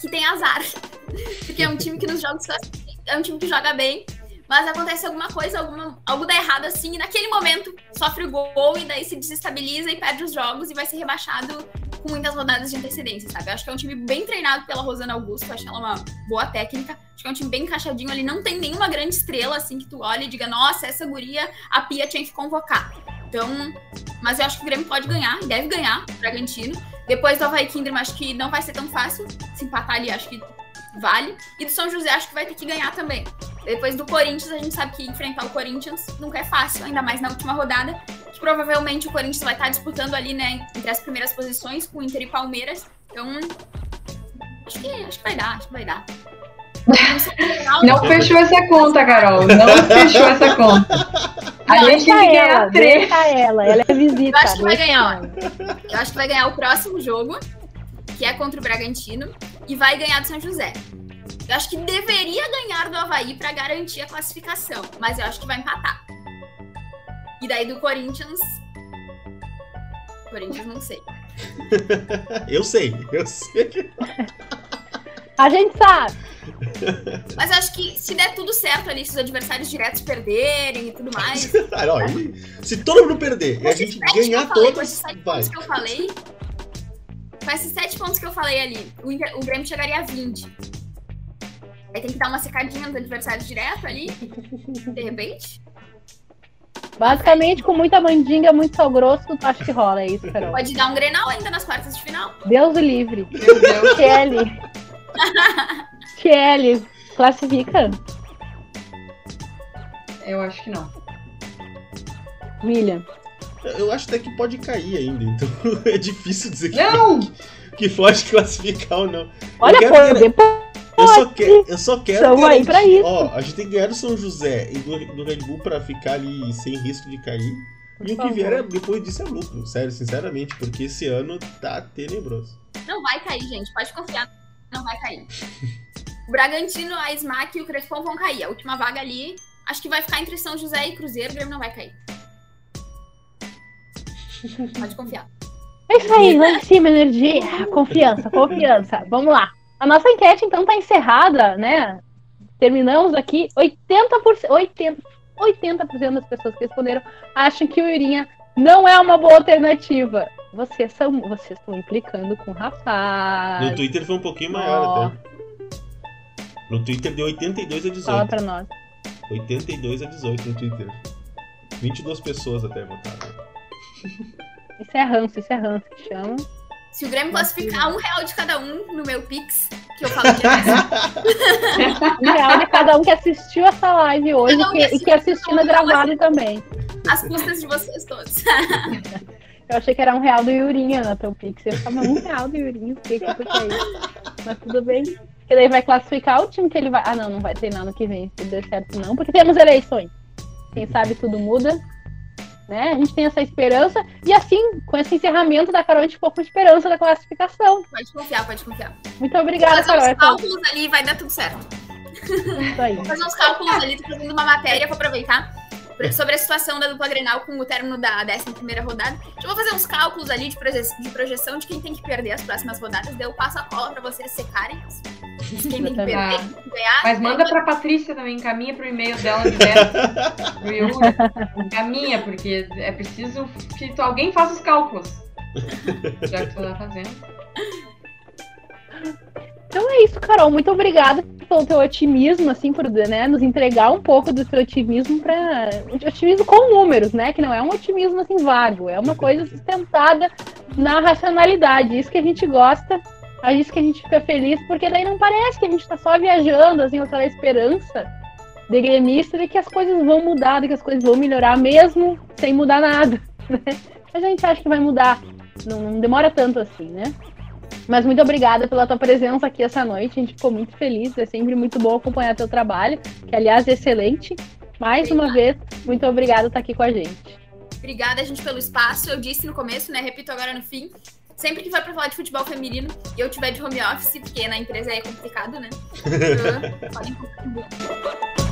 [SPEAKER 2] que tem azar. Porque é um time que nos jogos classifica- é um time que joga bem, mas acontece alguma coisa, alguma, algo dá errado assim, e naquele momento sofre o gol e daí se desestabiliza e perde os jogos e vai ser rebaixado com muitas rodadas de antecedência, sabe? Eu acho que é um time bem treinado pela Rosana Augusto, acho ela uma boa técnica. Acho que é um time bem encaixadinho ali, não tem nenhuma grande estrela assim que tu olha e diga, nossa, essa guria a Pia tinha que convocar. Então, mas eu acho que o Grêmio pode ganhar, e deve ganhar, o Bragantino. Depois do Havaí Kinderman, acho que não vai ser tão fácil. Se empatar ali, acho que vale. E do São José, acho que vai ter que ganhar também. Depois do Corinthians, a gente sabe que enfrentar o Corinthians nunca é fácil, ainda mais na última rodada. Que provavelmente o Corinthians vai estar disputando ali, né, entre as primeiras posições com Inter e Palmeiras. Então, acho que, acho que vai dar, acho que vai dar. Não
[SPEAKER 3] fechou essa conta, Carol. Não fechou essa conta. A
[SPEAKER 1] Não,
[SPEAKER 3] gente tem que ganhar
[SPEAKER 1] ela,
[SPEAKER 3] três.
[SPEAKER 1] ela, ela é visita.
[SPEAKER 2] Eu acho que vai ganhar. Eu acho que vai ganhar o próximo jogo, que é contra o Bragantino, e vai ganhar do São José. Eu acho que deveria ganhar do Havaí para garantir a classificação, mas eu acho que vai empatar. E daí do Corinthians. Corinthians não sei.
[SPEAKER 4] Eu sei, eu sei.
[SPEAKER 1] A gente sabe.
[SPEAKER 2] Mas eu acho que se der tudo certo ali, se os adversários diretos perderem e tudo mais.
[SPEAKER 4] Ah, não, aí, se todo mundo perder e a gente ganhar
[SPEAKER 2] falei, com
[SPEAKER 4] todas, vai.
[SPEAKER 2] pontos que eu falei. Com esses sete pontos que eu falei ali, o, Inter- o Grêmio chegaria a 20. Aí tem que dar uma secadinha nos adversários direto ali, de repente.
[SPEAKER 1] Basicamente, com muita mandinga, muito sal grosso, acho que rola, é isso, Carol.
[SPEAKER 2] Pode dar um Grenal ainda nas quartas de final.
[SPEAKER 1] Deus o livre.
[SPEAKER 3] Meu Deus.
[SPEAKER 1] Kelly. Kelly, classifica.
[SPEAKER 3] Eu acho que não.
[SPEAKER 1] William.
[SPEAKER 4] Eu acho até que pode cair ainda, então é difícil dizer que,
[SPEAKER 3] Não!
[SPEAKER 4] que pode classificar ou não.
[SPEAKER 1] Olha,
[SPEAKER 4] quero
[SPEAKER 1] pô,
[SPEAKER 4] ver-
[SPEAKER 1] depois.
[SPEAKER 4] Eu só, quero, eu só quero.
[SPEAKER 1] Tamo aí pra isso.
[SPEAKER 4] Ó, a gente tem que ganhar do São José e do, do Red Bull pra ficar ali sem risco de cair. E o que
[SPEAKER 1] favor.
[SPEAKER 4] vier é- depois disso é lucro, sério, sinceramente, porque esse ano tá tenebroso.
[SPEAKER 2] Não vai cair, gente. Pode confiar. Não vai cair. O Bragantino, a Smack e o Crespon vão cair. A última vaga ali, acho que vai ficar entre São José e Cruzeiro. O Grêmio não vai cair. Pode confiar.
[SPEAKER 1] É isso aí, lá em cima, energia, confiança, confiança. Vamos lá. A nossa enquete, então, tá encerrada, né? Terminamos aqui. 80%, 80, 80% das pessoas que responderam acham que o Irinha não é uma boa alternativa. Vocês são, vocês estão implicando com o rapaz.
[SPEAKER 4] No Twitter foi um pouquinho maior
[SPEAKER 1] Ó.
[SPEAKER 4] até. No Twitter deu 82 a
[SPEAKER 1] Fala
[SPEAKER 4] 18.
[SPEAKER 1] pra nós.
[SPEAKER 4] 82 a 18 no Twitter. 22 pessoas até votaram.
[SPEAKER 1] Isso é ranço, isso é ranço que chama.
[SPEAKER 2] Se o Grêmio classificar um real de cada um no meu Pix, que eu falo que é
[SPEAKER 1] Um real de cada um que assistiu essa live hoje
[SPEAKER 2] um
[SPEAKER 1] que- e que assistiu na gravada também.
[SPEAKER 2] as custas de vocês todos.
[SPEAKER 1] Eu achei que era um real do Yurinha na teu Pix. Eu ficava um real do Yurinha, o que que isso? Mas tudo bem. Porque daí vai classificar o time que ele vai. Ah, não, não vai treinar no que vem, se der certo não, porque temos eleições. Quem sabe tudo muda. né? A gente tem essa esperança e assim, com esse encerramento da Carol, a gente ficou com esperança da classificação.
[SPEAKER 2] Pode confiar, pode confiar.
[SPEAKER 1] Muito obrigada,
[SPEAKER 2] Vou fazer
[SPEAKER 1] Carol.
[SPEAKER 2] uns cálculos ali vai dar tudo certo.
[SPEAKER 1] Isso aí.
[SPEAKER 2] Vou fazer uns cálculos ali, tô fazendo uma matéria, vou aproveitar. Sobre a situação da dupla Grenal com o término da 11 rodada. Eu vou fazer uns cálculos ali de, proje de projeção de quem tem que perder as próximas rodadas. Daí eu passo a cola pra vocês secarem. Quem tem que perder, quem tem que ganhar.
[SPEAKER 3] Mas manda pra Patrícia também, encaminha pro e-mail dela direto. pro Yuri. Encaminha, porque é preciso que alguém faça os cálculos. Já que tu tá fazendo.
[SPEAKER 1] Então é isso, Carol. Muito obrigada pelo teu otimismo, assim, por né, nos entregar um pouco do teu otimismo para otimismo com números, né? Que não é um otimismo assim vago, é uma coisa sustentada na racionalidade. Isso que a gente gosta, é isso que a gente fica feliz, porque daí não parece que a gente tá só viajando, assim, aquela esperança de gremista de que as coisas vão mudar, de que as coisas vão melhorar, mesmo sem mudar nada. Né? A gente acha que vai mudar. Não, não demora tanto assim, né? Mas muito obrigada pela tua presença aqui essa noite. A gente ficou muito feliz. É sempre muito bom acompanhar teu trabalho, que aliás é excelente. Mais uma vez, muito obrigada por estar aqui com a gente.
[SPEAKER 2] Obrigada, gente, pelo espaço. Eu disse no começo, né? Repito agora no fim. Sempre que for pra falar de futebol feminino e eu tiver de home office, porque na empresa é complicado, né? Uh, podem contribuir.